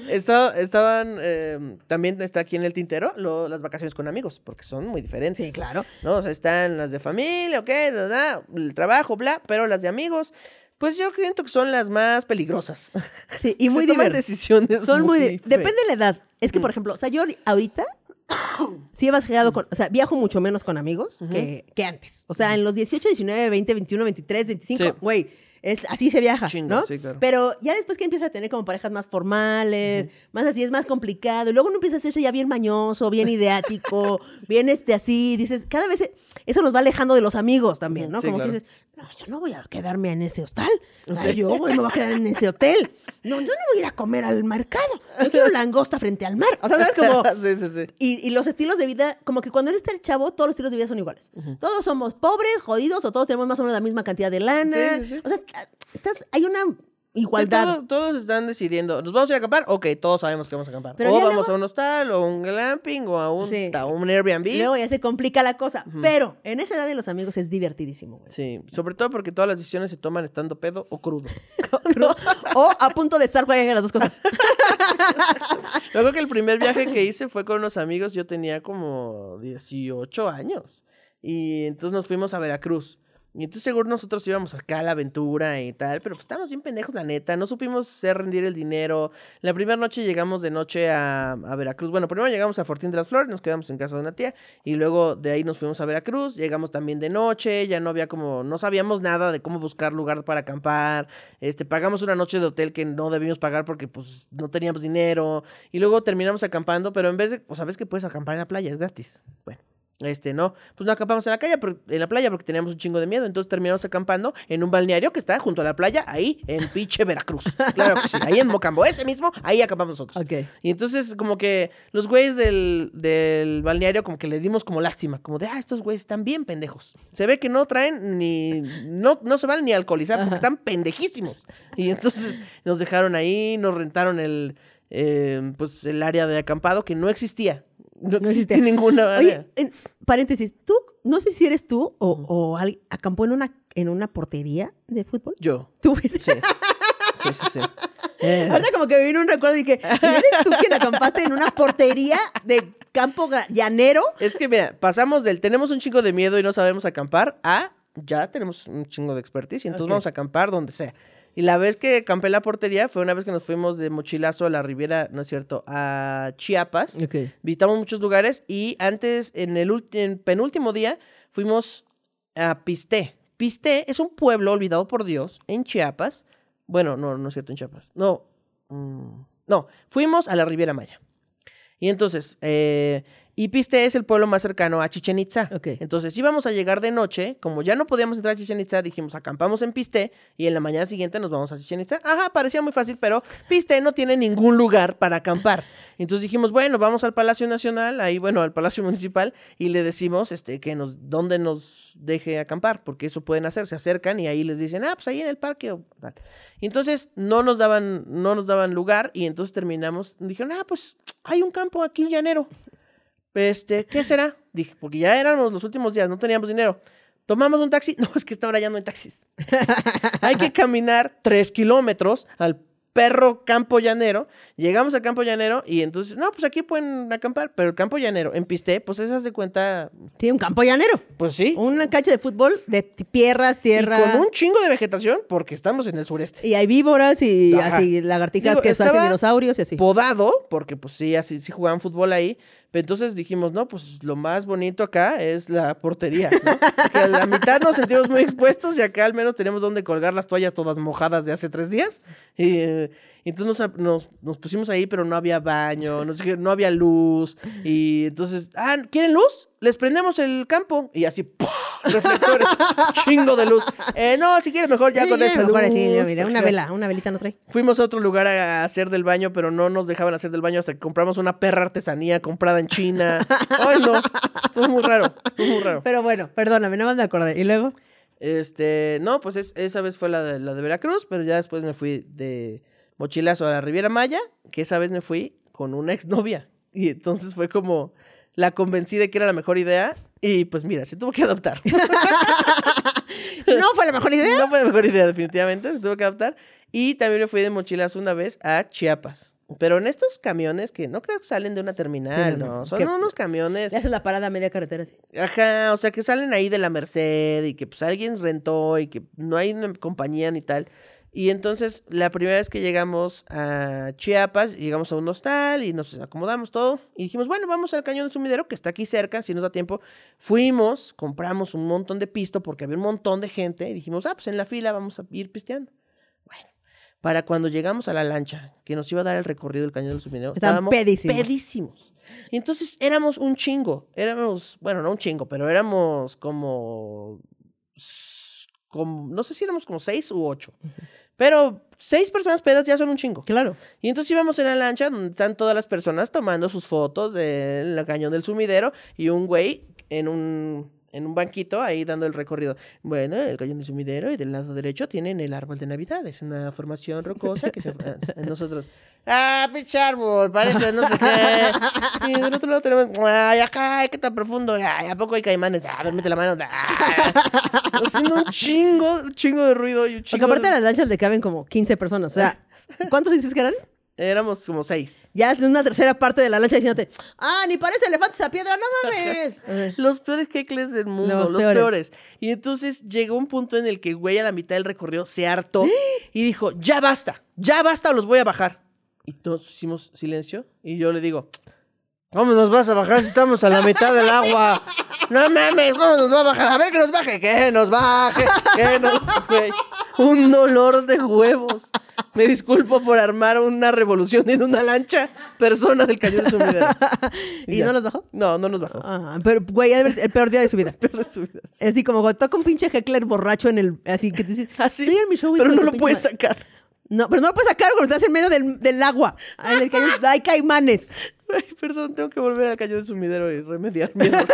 Estaba- estaban, eh, también está aquí en el tintero lo- las vacaciones con amigos, porque son muy diferentes. Sí, claro. ¿No? O sea, están las de familia, ok, da, da, el trabajo, bla, pero las de amigos, pues yo siento que son las más peligrosas. Sí, y muy divertidas. decisiones Son muy... muy. Depende de la edad. Es que, por ejemplo, o sea, yo ahorita sí he viajado con... O sea, viajo mucho menos con amigos que, que antes. O sea, en los 18, 19, 20, 21, 23, 25, Sí. Es, así se viaja, Chingo, ¿no? sí, claro. Pero ya después que empieza a tener como parejas más formales, más así, es más complicado. Y luego uno empieza a hacerse ya bien mañoso, bien ideático, bien este así. Dices, cada vez eso nos va alejando de los amigos también, ¿no? Sí, como claro. que dices, no, yo no voy a quedarme en ese hostal. O sea, yo güey, me voy a quedar en ese hotel. No, yo no voy a ir a comer al mercado. Yo quiero langosta frente al mar. O sea, ¿sabes? Como... sí, sí, sí. Y, y los estilos de vida, como que cuando eres el chavo, todos los estilos de vida son iguales. Todos somos pobres, jodidos, o todos tenemos más o menos la misma cantidad de lana. Sí, sí, sí. O sea, estás, hay una Sí, igualdad. todos, todos están decidiendo, ¿nos vamos a ir a acampar? Ok, todos sabemos que vamos a acampar. Pero o vamos luego- a un hostal, o un glamping, o a un, Sí. a un Airbnb. Luego ya se complica la cosa. Pero en esa edad de los amigos es divertidísimo, güey. Sí, sobre todo porque todas las decisiones se toman estando pedo o crudo. ¿No? O a punto de estar cualquiera de las dos cosas. Luego que el primer viaje que hice fue con unos amigos, yo tenía como 18 años. Y entonces nos fuimos a Veracruz. Y entonces seguro nosotros íbamos acá a la aventura y tal, pero pues estábamos bien pendejos, la neta. No supimos hacer rendir el dinero. La primera noche llegamos de noche a, a Veracruz. Bueno, primero llegamos a Fortín de las Flores, nos quedamos en casa de una tía. Y luego de ahí nos fuimos a Veracruz. Llegamos también de noche, ya no había como, no sabíamos nada de cómo buscar lugar para acampar. Este, pagamos una noche de hotel que no debíamos pagar porque pues no teníamos dinero. Y luego terminamos acampando, pero en vez de, pues sabes que puedes acampar en la playa, es gratis. Bueno. Este, no, pues no acampamos en la calle, pero- en la playa porque teníamos un chingo de miedo. Entonces terminamos acampando en un balneario que está junto a la playa, ahí en pinche Veracruz. Claro que sí, ahí en Mocambo, ese mismo, ahí acampamos nosotros. Ok. Y entonces como que los güeyes del, del balneario como que le dimos como lástima, como de, ah, estos güeyes están bien pendejos. Se ve que no traen ni, no, no se van ni a alcoholizar porque están pendejísimos. Y entonces nos dejaron ahí, nos rentaron el, eh, pues el área de acampado que no existía. No, existía. ninguna. Oye, en paréntesis, tú, no sé si eres tú o, o alguien acampó en una, en una portería de fútbol. Yo. ¿Tú fuiste? Sí. Sí, sí, sí. Eh, Ahorita como que me vino un recuerdo y dije, ¿eres tú quien acampaste en una portería de campo llanero? Es que mira, pasamos del tenemos un chingo de miedo y no sabemos acampar a ya tenemos un chingo de expertise y entonces vamos a acampar donde sea. Y la vez que acampé en la portería fue una vez que nos fuimos de mochilazo a la Riviera, no es cierto, a Chiapas. Visitamos muchos lugares y antes, en el en penúltimo día, fuimos a Pisté. Pisté es un pueblo olvidado por Dios en Chiapas. Bueno, no, no es cierto, en Chiapas. No, mm, no, fuimos a la Riviera Maya. Y entonces, eh, y Pisté es el pueblo más cercano a Chichen Itza. Ok. Entonces íbamos a llegar de noche, como ya no podíamos entrar a Chichen Itza, dijimos acampamos en Pisté y en la mañana siguiente nos vamos a Chichen Itza. Ajá, parecía muy fácil, pero Pisté no tiene ningún lugar para acampar. Entonces dijimos, bueno, vamos al Palacio Nacional, ahí bueno, al Palacio Municipal y le decimos este que nos dónde nos deje acampar, porque eso pueden hacer, se acercan y ahí les dicen, "Ah, pues ahí en el parque." o tal. Y entonces no nos daban no nos daban lugar y entonces terminamos, dijeron, "Ah, pues hay un campo aquí llanero." Este, ¿qué será? Dije, porque ya éramos los últimos días, no teníamos dinero. Tomamos un taxi. No, es que esta hora ya no hay taxis. hay que caminar tres kilómetros al perro campo llanero. Llegamos al campo llanero y entonces, no, pues aquí pueden acampar. Pero el campo llanero en Pisté, pues esas de cuenta, Sí, un campo llanero. pues sí. Una cancha de fútbol de tierras, Y tierra. con un chingo de vegetación porque estamos en el sureste. Y hay víboras y Ajá. así lagartijas Digo, que hacen dinosaurios y así. podado, porque pues sí, así sí jugaban fútbol ahí. Pero entonces dijimos, no, pues lo más bonito acá es la portería, ¿no? que a la mitad nos sentimos muy expuestos y acá al menos tenemos donde colgar las toallas todas mojadas de hace tres días. Y, eh, entonces nos, nos- nos pusimos ahí, pero no había baño, dijeron, no había luz. Y entonces, ah, ¿quieren luz? Les prendemos el campo. Y así, ¡puf! reflectores, chingo de luz. Eh, no, si quieres mejor ya Sí, con esa mejor luz. así, mira, una vela, una velita no trae. Fuimos a otro lugar a hacer del baño, pero no nos dejaban hacer del baño hasta que compramos una perra artesanía comprada en China. Ay, no. Estuvo muy raro. Estuvo muy raro. Pero bueno, perdóname, nada más me acordé. Y luego, Este, no, pues es- esa vez fue la de, la de Veracruz, pero ya después me fui de mochilazo a la Riviera Maya, que esa vez me fui con una exnovia. Y entonces fue como, la convencí de que era la mejor idea y pues mira, se tuvo que adoptar. no fue la mejor idea. No fue la mejor idea, definitivamente. Se tuvo que adaptar. Y también me fui de mochilazo una vez a Chiapas. Pero en estos camiones que no creo que salen de una terminal, Sí, no. Son Que- unos camiones. Le haces la parada a media carretera así. Ajá, o sea, que salen ahí de la Merced y que pues alguien rentó y que no hay una compañía ni tal. Y entonces, la primera vez que llegamos a Chiapas, llegamos a un hostal y nos acomodamos todo. Y dijimos, bueno, vamos al Cañón del Sumidero, que está aquí cerca, si nos da tiempo. Fuimos, compramos un montón de pisto porque había un montón de gente. Y dijimos, ah, pues en la fila vamos a ir pisteando. Bueno, para cuando llegamos a la lancha, que nos iba a dar el recorrido del Cañón del Sumidero, estábamos pedísimos. pedísimos. Y entonces éramos un chingo. Éramos, bueno, no un chingo, pero éramos como, como no sé si éramos como seis u ocho. Pero seis personas pedas ya son un chingo. Claro. Y entonces íbamos en la lancha donde están todas las personas tomando sus fotos del cañón del sumidero y un güey en un, en un banquito ahí dando el recorrido. Bueno, el cañón del sumidero y del lado derecho tienen el árbol de Navidad. Es una formación rocosa que se... Nosotros... Ah, pinche árbol, parece no sé qué. Y del otro lado tenemos... Ay, acá, qué tan profundo. Ay, ¿a poco hay caimanes? Ah, ver, mete la mano. Ah. Haciendo un chingo, un chingo de ruido y un Porque chingo aparte de... de las lanchas le caben como 15 personas. O sea, ¿cuántos dices que eran? Éramos como seis. Ya es una tercera parte de la lancha diciéndote, ah, ni parece elefantes a piedra, no mames. Los peores heckles del mundo, Los los, peores. peores. Y entonces llegó un punto en el que güey a la mitad del recorrido se hartó y dijo, ya basta, ya basta los voy a bajar. Y todos hicimos silencio y yo le digo, ¿cómo nos vas a bajar si estamos a la mitad del agua? No mames, ¿cómo nos va a bajar? A ver que nos baje, que nos baje, que nos... Güey, un dolor de huevos. Me disculpo por armar una revolución en una lancha, persona del cañón de sumidero. ¿Y ya. no los bajó? No, no nos bajó. Ah, pero, güey, el peor día de su vida. Peor de su vida. Así como cuando toca un pinche heckler borracho en el... Así que tú dices, Así, "Estoy en mi show, pero no lo puedes madre". sacar. No, pero no lo puedes sacar cuando estás en medio del, del agua. Ah, En el cañón hay caimanes. Ay, perdón, tengo que volver al cañón de sumidero y remediar mi error.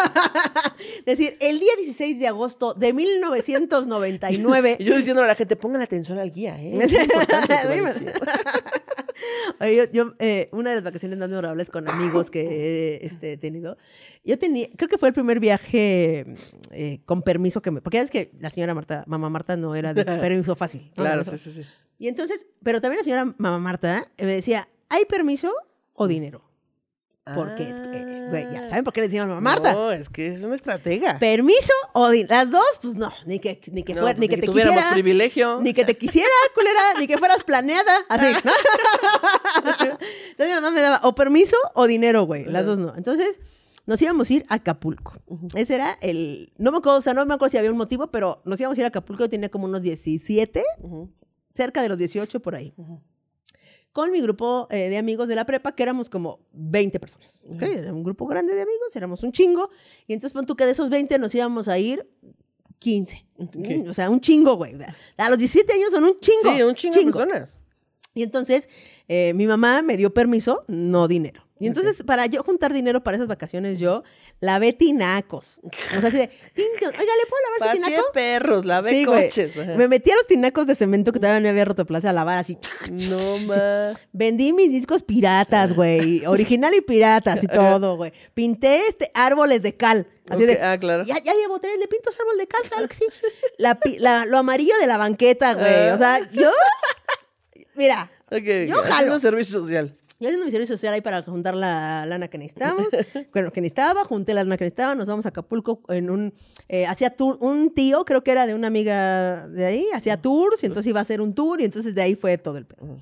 Es decir, el día 16 de agosto de 1999... Y yo diciéndole a la gente, pongan atención al guía, ¿eh? Es importante. Oye, yo, yo, eh, una de las vacaciones más memorables con amigos que he este, tenido, yo tenía, creo que fue el primer viaje eh, con permiso que me, porque ya ves que la señora Marta, mamá Marta no era de permiso fácil. ¿no? Claro, sí, sí, sí. Y entonces, pero también la señora mamá Marta me decía, ¿hay permiso o dinero? Porque es, eh, güey, ya saben por qué le decían mamá Marta. No, es que es una estratega. ¿Permiso o dinero? Las dos, pues no, ni que, ni que, No, fuera, pues, ni que te tuviéramos quisiera. privilegio. Ni que te quisiera, culera, ni que fueras planeada. Así. Entonces mi mamá me daba o permiso o dinero, güey. Las dos no. Entonces nos íbamos a ir a Acapulco. Ese era el. No me acuerdo, o sea, no me acuerdo si había un motivo, pero nos íbamos a ir a Acapulco. Yo tenía como unos 17, Ujú. cerca de los 18 por ahí. Con mi grupo eh, de amigos de la prepa, que éramos como 20 personas. ¿ok? Era un grupo grande de amigos, éramos un chingo. Y entonces, pon tú que de esos 20 nos íbamos a ir 15. Ok. O sea, un chingo, güey. A los 17 años son un chingo. Sí, un chingo, de personas. Y entonces eh, mi mamá me dio permiso, no dinero. Y entonces, para yo juntar dinero para esas vacaciones, yo lavé tinacos. O sea, así de, "Tin- oiga, ¿le puedo lavar su Paseé tinaco? perros, lavé Sí, coches. ajá. Me metí a los tinacos de cemento que todavía no había roto plaza a lavar así. No, ma. Vendí mis discos piratas, güey. Original y piratas y todo, güey. Pinté este árboles de cal. Así de. ah, claro. Ya, ya llevo tres, le pinto árbol de cal, claro que sí. La, lo amarillo de la banqueta, güey. O sea, yo. Mira, Ok, Yo jalo. servicio social. Yo haciendo mi servicio social ahí para juntar la lana que necesitábamos, bueno, que necesitaba, junté la lana que necesitaba, nos vamos a Acapulco en un, eh, hacía tour, un tío, creo que era de una amiga de ahí, hacía tours, y entonces iba a hacer un tour, y entonces de ahí fue todo el pedo.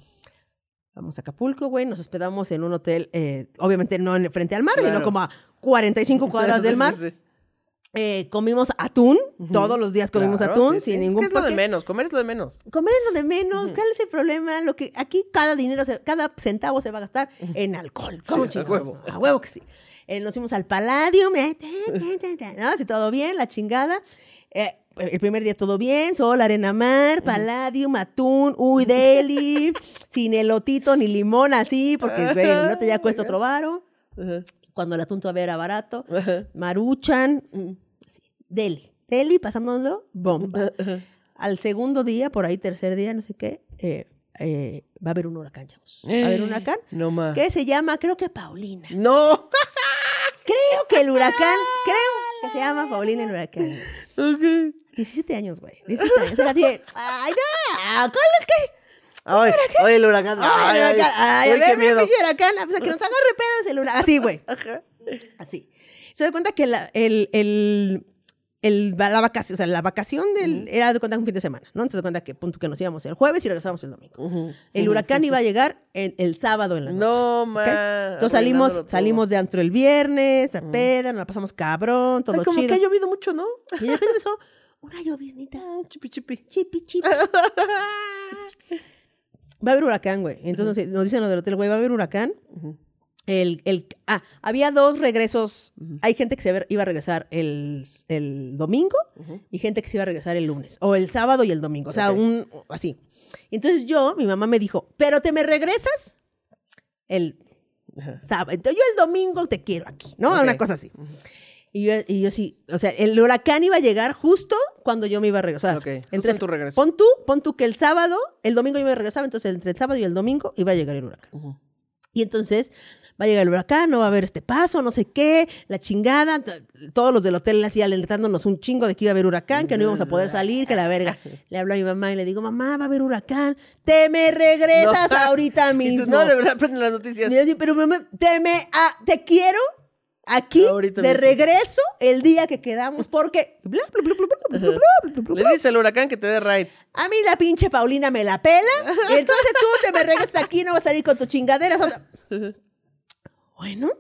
Vamos a Acapulco, güey, nos hospedamos en un hotel, eh, obviamente no en, frente al mar, sino como a 45 cuadras del Sí, mar. sí, sí. Eh, comimos atún, todos los días comimos Claro, atún, sí, sí. sin Es ningún que es lo de menos, comer es lo de menos. Comer es lo de menos, ¿cuál es el problema? Lo que aquí cada dinero, se- cada centavo se va a gastar en alcohol. ¿Cómo a chingados? huevo. A huevo que sí. Eh, nos fuimos al Palladium, eh, ¿no? Así todo bien, la chingada. Eh, el primer día todo bien, sol, arena, mar, Palladium, atún, uy, deli, sin elotito ni limón así, porque no te ya cuesta otro varo. Ajá. Cuando el atún todavía era barato. Ajá. Maruchan, Mm. así, deli, deli, pasándolo, bomba. Al segundo día, por ahí tercer día, no sé qué, eh, eh, va a haber un huracán, chavos. Va a haber un huracán No más. que se llama, creo que Paulina. No. Creo que el huracán, creo que se llama Paulina el huracán. Ok. 17 años, güey. 17 años. Era así de, ay, no, ¿cuál es que? Ay, ay, el huracán. Ay, el huracán. Ay, a ay, ver, qué miedo. huracán. O sea, que nos agarre pedos el huracán. Así, güey. Ajá. Así. Se da cuenta que la, el, el, el- la vacación, o sea, la vacación del, era de cuenta un fin de semana, ¿no? Entonces de cuenta que punto que nos íbamos el jueves y regresábamos el domingo. Ujú. El huracán iba a llegar en- el sábado en la noche. No. Entonces salimos, salimos de antro el viernes, a peda, nos la pasamos cabrón, todo Ay, como chido. que ha llovido mucho, ¿no? Y una lloviznita. Chipi, chipi. Chipi, chipi. Va a haber huracán, güey. Entonces nos dicen los del hotel, güey, va a haber huracán. El, el, ah, había dos regresos. Hay gente que se iba- a regresar el, el domingo y gente que se iba a regresar el lunes. O el sábado y el domingo. O sea, un así. Entonces yo, mi mamá me dijo, ¿pero te me regresas? El sábado. Entonces yo el domingo te quiero aquí, ¿no? Una cosa así. Y yo, y yo sí, o sea, el huracán iba a llegar justo cuando yo me iba a regresar. Ok, justo en tu regreso. Pon tú, pon tú que el sábado, el domingo yo me regresaba, entonces entre el sábado y el domingo iba a llegar el huracán. Y entonces va a llegar el huracán, no va a haber este paso, no sé qué, la chingada. Todos los del hotel así alertándonos un chingo de que iba a haber huracán, que no íbamos a poder salir, que la verga. Le hablo a mi mamá y le digo, mamá, va a haber huracán, te me regresas No. ahorita Y tú, mismo. no, de verdad, prende las noticias. Y yo así, pero mamá, te me, ah, te quiero aquí Ahorita de regreso el día que quedamos, porque Le dice al huracán que te dé raid. A mí la pinche Paulina me la pela, y entonces tú te me regresas aquí y no vas a salir con tus chingaderas. Bueno.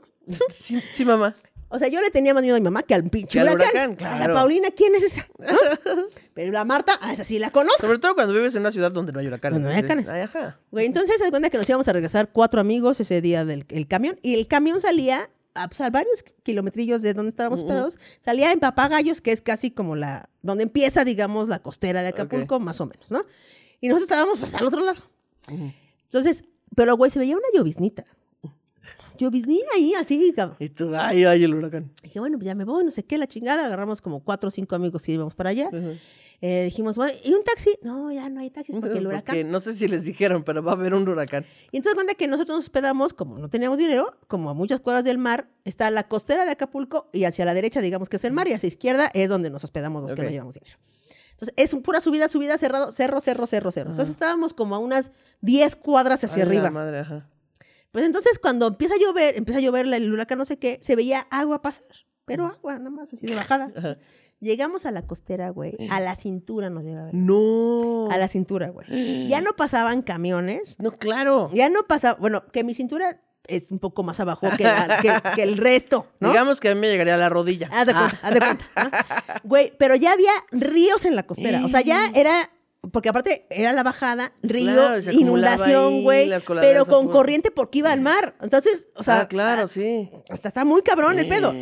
Sí, mamá. O sea, yo le tenía más miedo a mi mamá que al pinche que huracán. A la Paulina, ¿quién es esa? Pero la Marta, a esa sí la conozco. Sobre todo cuando vives en una ciudad donde no hay huracanes. No hay huracanes. Güey, entonces se cuenta que nos íbamos a regresar cuatro amigos ese día del camión. Y el camión salía a, pues, a varios kilometrillos de donde estábamos hospedados. Salía en Papagayos, que es casi como la... Donde empieza, digamos, la costera de Acapulco, más o menos, ¿no? Y nosotros estábamos pues, al otro lado. Entonces, pero güey, se veía una lloviznita. Lloviznía ahí, así, cabrón. Y tú, ay, ay, el huracán. Dije, bueno, pues ya me voy, no sé qué, la chingada. Agarramos como cuatro o cinco amigos y íbamos para allá. Eh, dijimos, bueno, ¿y un taxi? No, ya no hay taxis porque el huracán. Porque no sé si les dijeron, pero va a haber un huracán. Y entonces cuenta que nosotros nos hospedamos, como no teníamos dinero, como a muchas cuadras del mar, está la costera de Acapulco y hacia la derecha, digamos que es el mar, y hacia la izquierda es donde nos hospedamos los que no llevamos dinero. Entonces es un pura subida, subida, cerrado, cerro, cerro, cerro, cerro. Entonces estábamos como a unas 10 cuadras hacia Ay, la arriba. madre, ajá. Pues entonces cuando empieza a llover, empieza a llover la- el huracán no sé qué, se veía agua pasar, pero agua nada más así de bajada. Ajá. Llegamos a la costera, güey, a la cintura nos llegaba. No. A la cintura, güey. Ya no pasaban camiones, No, claro. ya no pasaba, bueno, que mi cintura es un poco más abajo que, la- que- que el resto, ¿no? Digamos que a mí me llegaría a la rodilla. Haz de cuenta, haz de cuenta. ¿no? Güey, pero ya había ríos en la costera. O sea, ya era. Porque aparte era la bajada, río, Claro, inundación, güey. Pero con corriente porque iba al mar. Entonces, o sea. ah, claro, sí. Hasta está muy cabrón el pedo.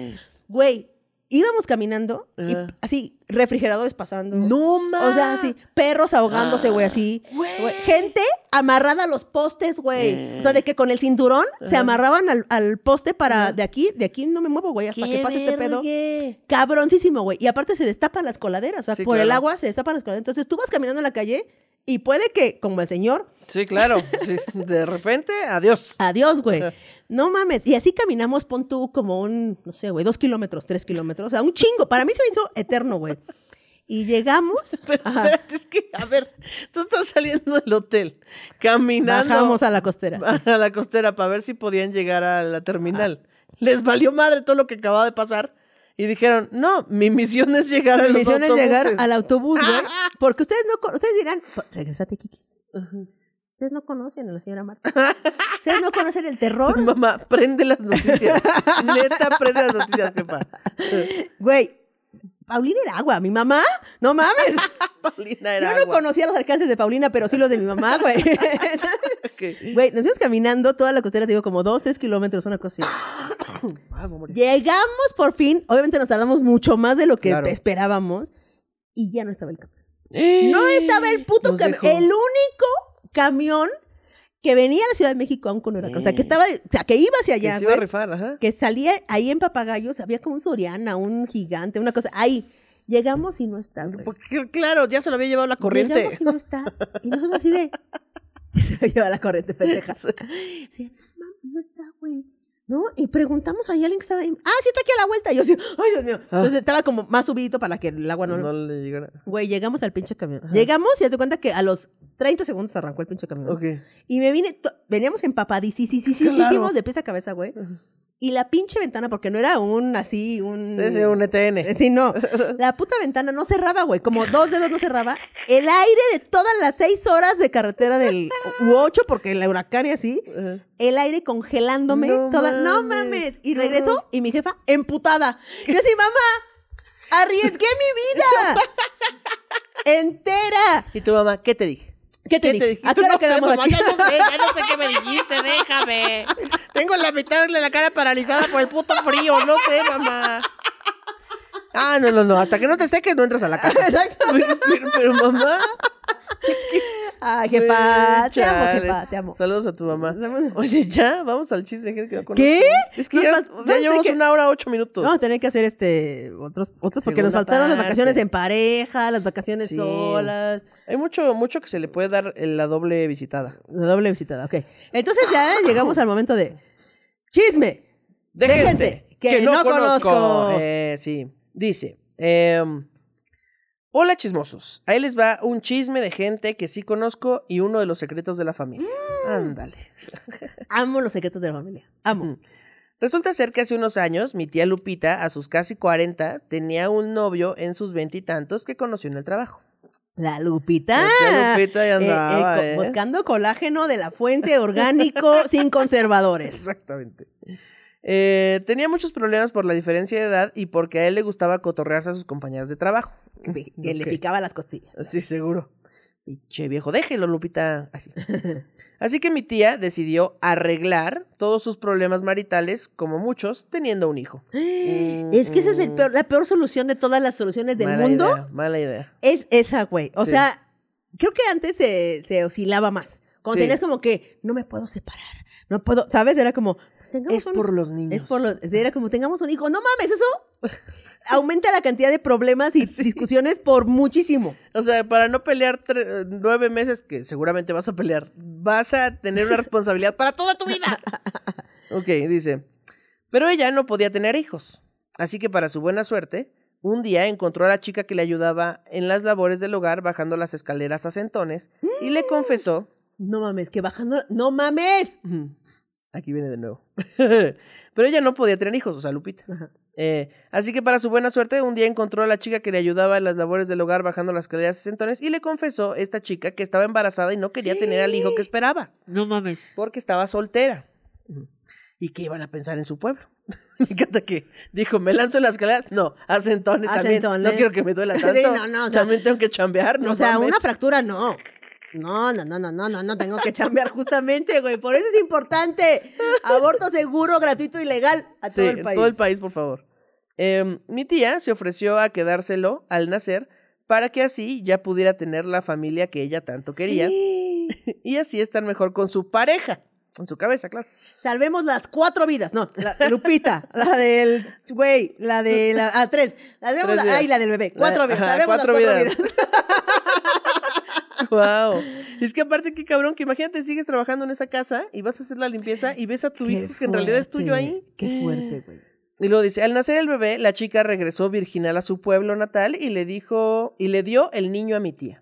Güey, íbamos caminando y Ajá. así, refrigeradores pasando. No, ma. O sea, así, perros ahogándose, güey, así. Güey, Gente amarrada a los postes, güey. O sea, de que con el cinturón se amarraban al, al poste para de aquí, de aquí no me muevo, güey, hasta que pase este pedo. vergue. Cabroncísimo, güey. Y aparte se destapan las coladeras. O sea, Sí, por el agua se destapan las coladeras. Entonces tú vas caminando en la calle y puede que, como el señor, Sí, claro. Sí, de repente, adiós. adiós, güey. No mames. Y así caminamos, pon tú como un, no sé, güey, dos kilómetros, tres kilómetros. O sea, un chingo. Para mí se me hizo eterno, güey. Y llegamos. Pero ajá, espérate, es que, a ver, tú estás saliendo del hotel, caminando bajamos a la costera. a la costera para ver si podían llegar a la terminal. Les valió madre todo lo que acababa de pasar y dijeron, no, mi misión es llegar a Mi los misión es llegar autobuses". al autobús, güey. Porque ustedes no ustedes dirán, regresate, Kikis. Ustedes no conocen a la señora Marta. Ustedes no conocen el terror. Mamá, prende las noticias. Neta, prende las noticias, jefa. Güey, Paulina era agua. Mi mamá, no mames. Paulina era Yo no agua. conocía los alcances de Paulina, pero sí los de mi mamá, güey. Güey, nos fuimos caminando toda la costera, te digo, como dos, tres kilómetros, una cosa así. Ah. Llegamos por fin. Obviamente nos tardamos mucho más de lo que Claro. esperábamos. Y ya no estaba el camión. No estaba el puto camión. El único camión que venía a la Ciudad de México aún con huracán. O sea, que estaba, o sea, que iba hacia Que allá, se iba a rifar, ajá. Que salía ahí en Papagayos, había como un Soriana, un gigante, una cosa. Ahí. Llegamos y no está, güey. Porque, claro, ya se lo había llevado la corriente. Llegamos y no está. Y nosotros así de. Ya se me lleva la corriente, pendeja. Sí, mames, no está, güey. ¿No? Y preguntamos a alguien que estaba ahí. Ah, sí, está aquí a la vuelta. Y yo así, ay, Dios mío. Entonces estaba como más subidito para que el agua no. No le llegara. Güey, llegamos al pinche camión. Llegamos y haz de cuenta que a los 30 segundos arrancó el pinche camión. Ok. Y me vine, veníamos empapadísimos Claro. de pies a cabeza, güey. Y la pinche ventana, porque no era un así, un. Sí, sí, un ETN. Eh, Sí, no. La puta ventana no cerraba, güey. Como dos dedos no cerraba. El aire de todas las seis horas de carretera del. U ocho, porque el huracán y así. El aire congelándome. No toda, no mames, mames. Y qué regresó y mi jefa emputada. Yo así, mamá, arriesgué mi vida. Entera. ¿Y tu mamá qué te dije? ¿Qué te dije? ¿A qué Tú hora no sé, quedamos mamá, aquí? Ya no sé, ya no sé qué me dijiste, déjame. Tengo la mitad de la cara paralizada por el puto frío, no sé, mamá. Ah, no, no, no, hasta que no te seques no entras a la casa. Exacto. Pero, pero, pero, mamá. Ay, jefa. Te amo, jefa. Te amo. Saludos a tu mamá. Oye, ya, vamos al chisme. que no. ¿Qué? Es que ya, llevamos que- una hora ocho minutos. Vamos a tener que hacer este otros, otros porque nos faltaron las vacaciones en pareja, las vacaciones Sí. solas. Hay mucho, mucho que se le puede dar en la doble visitada. La doble visitada, ok. Entonces ya llegamos al momento de. Chisme. De, De gente, gente que no conozco. Eh, sí. Dice. em, Hola chismosos. Ahí les va un chisme de gente que sí conozco y uno de los secretos de la familia. Mm. Ándale. Amo los secretos de la familia. Amo. Resulta ser que hace unos años mi tía Lupita, a sus casi 40, tenía un novio en sus veintitantos que conoció en el trabajo. La Lupita. La Eh, andaba, co- ¿eh? Buscando colágeno de la fuente orgánico sin conservadores. Exactamente. Eh, tenía muchos problemas por la diferencia de edad y porque a él le gustaba cotorrearse a sus compañeras de trabajo. Que, le picaba las costillas. Sí, seguro. Pinche viejo, déjelo, Lupita. Así. Así que mi tía decidió arreglar todos sus problemas maritales, como muchos, teniendo un hijo. Es que esa es el peor- la peor solución de todas las soluciones del Mala mundo. idea, mala idea. Es esa, güey. O Sí. sea, creo que antes se, se oscilaba más. Cuando Sí. tenías como que, no me puedo separar. No puedo, ¿sabes? Era como, pues tengamos Es un por los niños. Es por los, era como, tengamos un hijo. No mames, eso aumenta la cantidad de problemas y discusiones por muchísimo. O sea, para no pelear nueve meses, que seguramente vas a pelear, vas a tener una responsabilidad para toda tu vida. Ok, dice. Pero ella no podía tener hijos. Así que para su buena suerte, un día encontró a la chica que le ayudaba en las labores del hogar bajando las escaleras a centones y le confesó. No mames, que bajando. ¡No mames! Aquí viene de nuevo. Pero ella no podía tener hijos, o sea, Lupita. Eh, así que para su buena suerte, un día encontró a la chica que le ayudaba en las labores del hogar bajando las escaleras a centones y le confesó esta chica que estaba embarazada y no quería tener al hijo que esperaba. No mames. porque estaba soltera. ¿Y qué iban a pensar en su pueblo? Me encanta que dijo, ¿me lanzo en las escaleras? No, a centones A también. No quiero que me duela Sí, tanto. no, no, o sea, también tengo que chambear, ¿no? o sea, mames. una fractura no. No, no, no, no, no, no, no tengo que chambear justamente, güey. Por eso es importante. Aborto seguro, gratuito y legal a Sí, todo el país. todo el país, por favor. Em, mi tía se ofreció a quedárselo al nacer para que así ya pudiera tener la familia que ella tanto quería y así estar mejor con su pareja. En su cabeza, claro. Salvemos las cuatro vidas. No, la Lupita, la del güey, la de la ah, tres. Salvemos Tres la, ay, la del bebé. Cuatro La- vidas. ajá, cuatro las cuatro vidas. vidas. Wow. Es que aparte, qué cabrón, que imagínate, sigues trabajando en esa casa y vas a hacer la limpieza y ves a tu Qué hijo que en realidad es tuyo ahí. Qué fuerte, güey. Y luego dice, al nacer el bebé, la chica regresó virginal a su pueblo natal y le dijo, y le dio el niño a mi tía.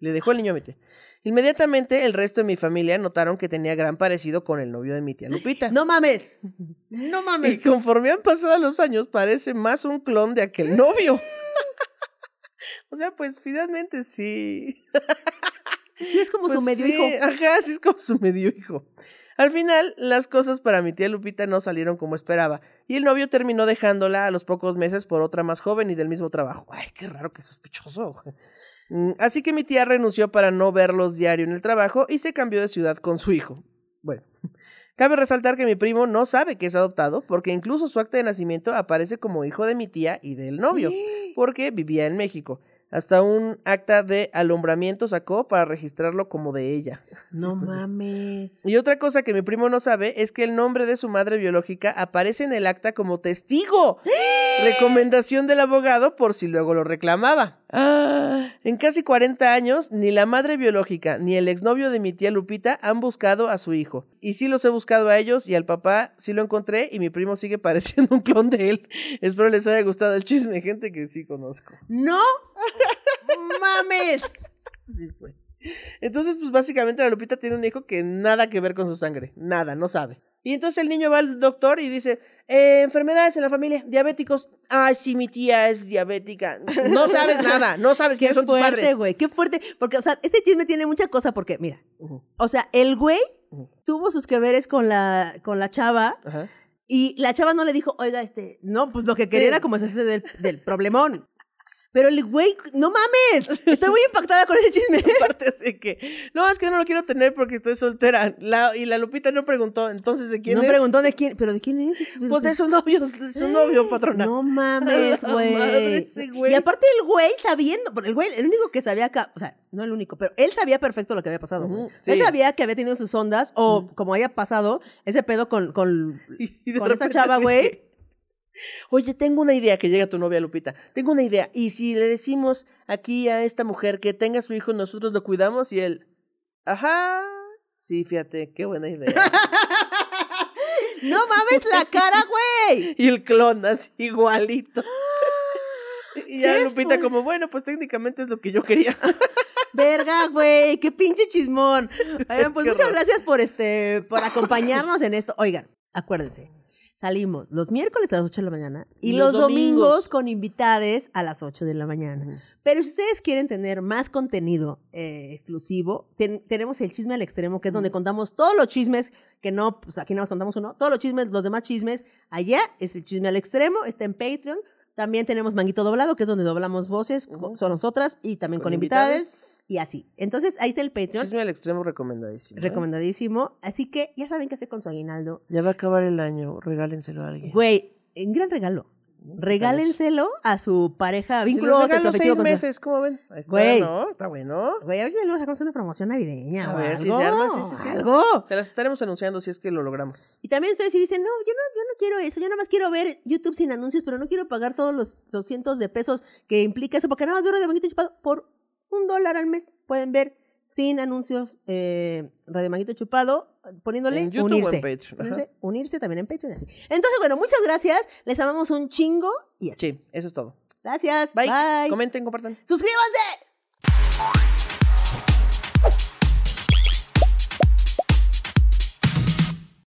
Le dejó el niño a mi tía. Inmediatamente el resto de mi familia notaron que tenía gran parecido con el novio de mi tía Lupita. No mames. No Y mames. conforme han pasado los años, parece más un clon de aquel novio. O sea, pues finalmente sí. Sí, es como Pues su medio sí, hijo. Ajá, sí es como su medio hijo. Al final, las cosas para mi tía Lupita no salieron como esperaba, y el novio terminó dejándola a los pocos meses por otra más joven y del mismo trabajo. Ay, qué raro, qué sospechoso. Mm, Así que mi tía renunció para no verlos diario en el trabajo y se cambió de ciudad con su hijo. Bueno, cabe resaltar que mi primo no sabe que es adoptado, porque incluso su acta de nacimiento aparece como hijo de mi tía y del novio, porque vivía en México. Hasta un acta de alumbramiento sacó para registrarlo como de ella. No Sí, pues mames. Y otra cosa que mi primo no sabe es que el nombre de su madre biológica aparece en el acta como testigo. Recomendación del abogado por si luego lo reclamaba. Ah, en casi 40 años, ni la madre biológica ni el exnovio de mi tía Lupita han buscado a su hijo. Y sí los he buscado a ellos y al papá sí lo encontré y mi primo sigue pareciendo un clon de él. Espero les haya gustado el chisme, gente que sí conozco. No mames. Sí fue. Entonces, pues básicamente la Lupita tiene un hijo que nada que ver con su sangre, nada, no sabe. Y entonces el niño va al doctor y dice, "Eh, enfermedades en la familia, diabéticos. Ay, sí, mi tía es diabética. No sabes nada, no sabes quiénes son tus fuerte, padres. güey. Qué fuerte. Porque, o sea, este chisme tiene mucha cosa porque, mira, o sea, el güey tuvo sus que veres con la, con la chava Ajá. y la chava no le dijo, oiga, este, no, pues lo que quería Sí. era como hacerse del, del problemón. Pero el güey, no mames, estoy muy impactada con ese chisme. Aparte así que, no, es que no lo quiero tener porque estoy soltera. La- y la Lupita no preguntó, entonces, ¿de quién no es? preguntó de quién, pero de quién es. Pues de su novio, de su novio, patrona. No mames, güey. güey. Y aparte el güey sabiendo, el güey, el único que sabía acá, o sea, no el único, pero él sabía perfecto lo que había pasado. Él sí. sabía que había tenido sus ondas, o como haya pasado, ese pedo con, con, Y- con esta chava, güey. Oye, tengo una idea que llega tu novia Lupita. Tengo una idea. Y si le decimos aquí a esta mujer que tenga su hijo, nosotros lo cuidamos y él. Ajá. Sí, fíjate, qué buena idea. No mames la cara, güey. Y el clon así igualito. Y ya ¡Qué Lupita como, bueno, pues técnicamente es lo que yo quería. Verga, güey, qué pinche chismón. Oigan, pues Qué muchas horror. gracias por este, por acompañarnos en esto. Oigan, acuérdense, salimos los miércoles a las 8 de la mañana y, Y los, los domingos. domingos con invitades a las 8 de la mañana. Pero si ustedes quieren tener más contenido eh, exclusivo, ten- tenemos el chisme al extremo, que es donde contamos todos los chismes, que no, pues aquí nada más contamos uno, todos los chismes, los demás chismes, allá es el chisme al extremo, está en Patreon. También tenemos Manguito Doblado, que es donde doblamos voces, Ujú. son nosotras, y también con, Con invitades, invitades. Y así. Entonces, ahí está el Patreon, Chisme al extremo recomendadísimo. ¿eh? recomendadísimo. Así que ya saben qué hacer con su aguinaldo. Ya va a acabar el año, regálenselo a alguien. Güey, un gran regalo. Regálenselo a su pareja, Si vínculo regalo sexoafectivo seis meses, ¿cómo ven? Ahí está, Güey. ¿no? Está bueno. Güey, a ver si luego sacamos una promoción navideña. A ver si algo, se arma, sí, sí, sí. Algo. Se las estaremos anunciando si es que lo logramos. Y también ustedes si dicen, no, yo no, yo no quiero eso, yo nada más quiero ver YouTube sin anuncios, pero no quiero pagar todos los 200 de pesos que implica eso, porque nada más veo de Manguito Chupado por un dólar al mes. Pueden ver sin anuncios eh, Radio Manguito Chupado, poniéndole En YouTube o en unirse. Patreon. Unirse, unirse también en Patreon, así. Entonces, bueno, muchas gracias, les amamos un chingo y así. Sí, eso es todo. Gracias, Bye. bye. Comenten, compartan. ¡Suscríbanse!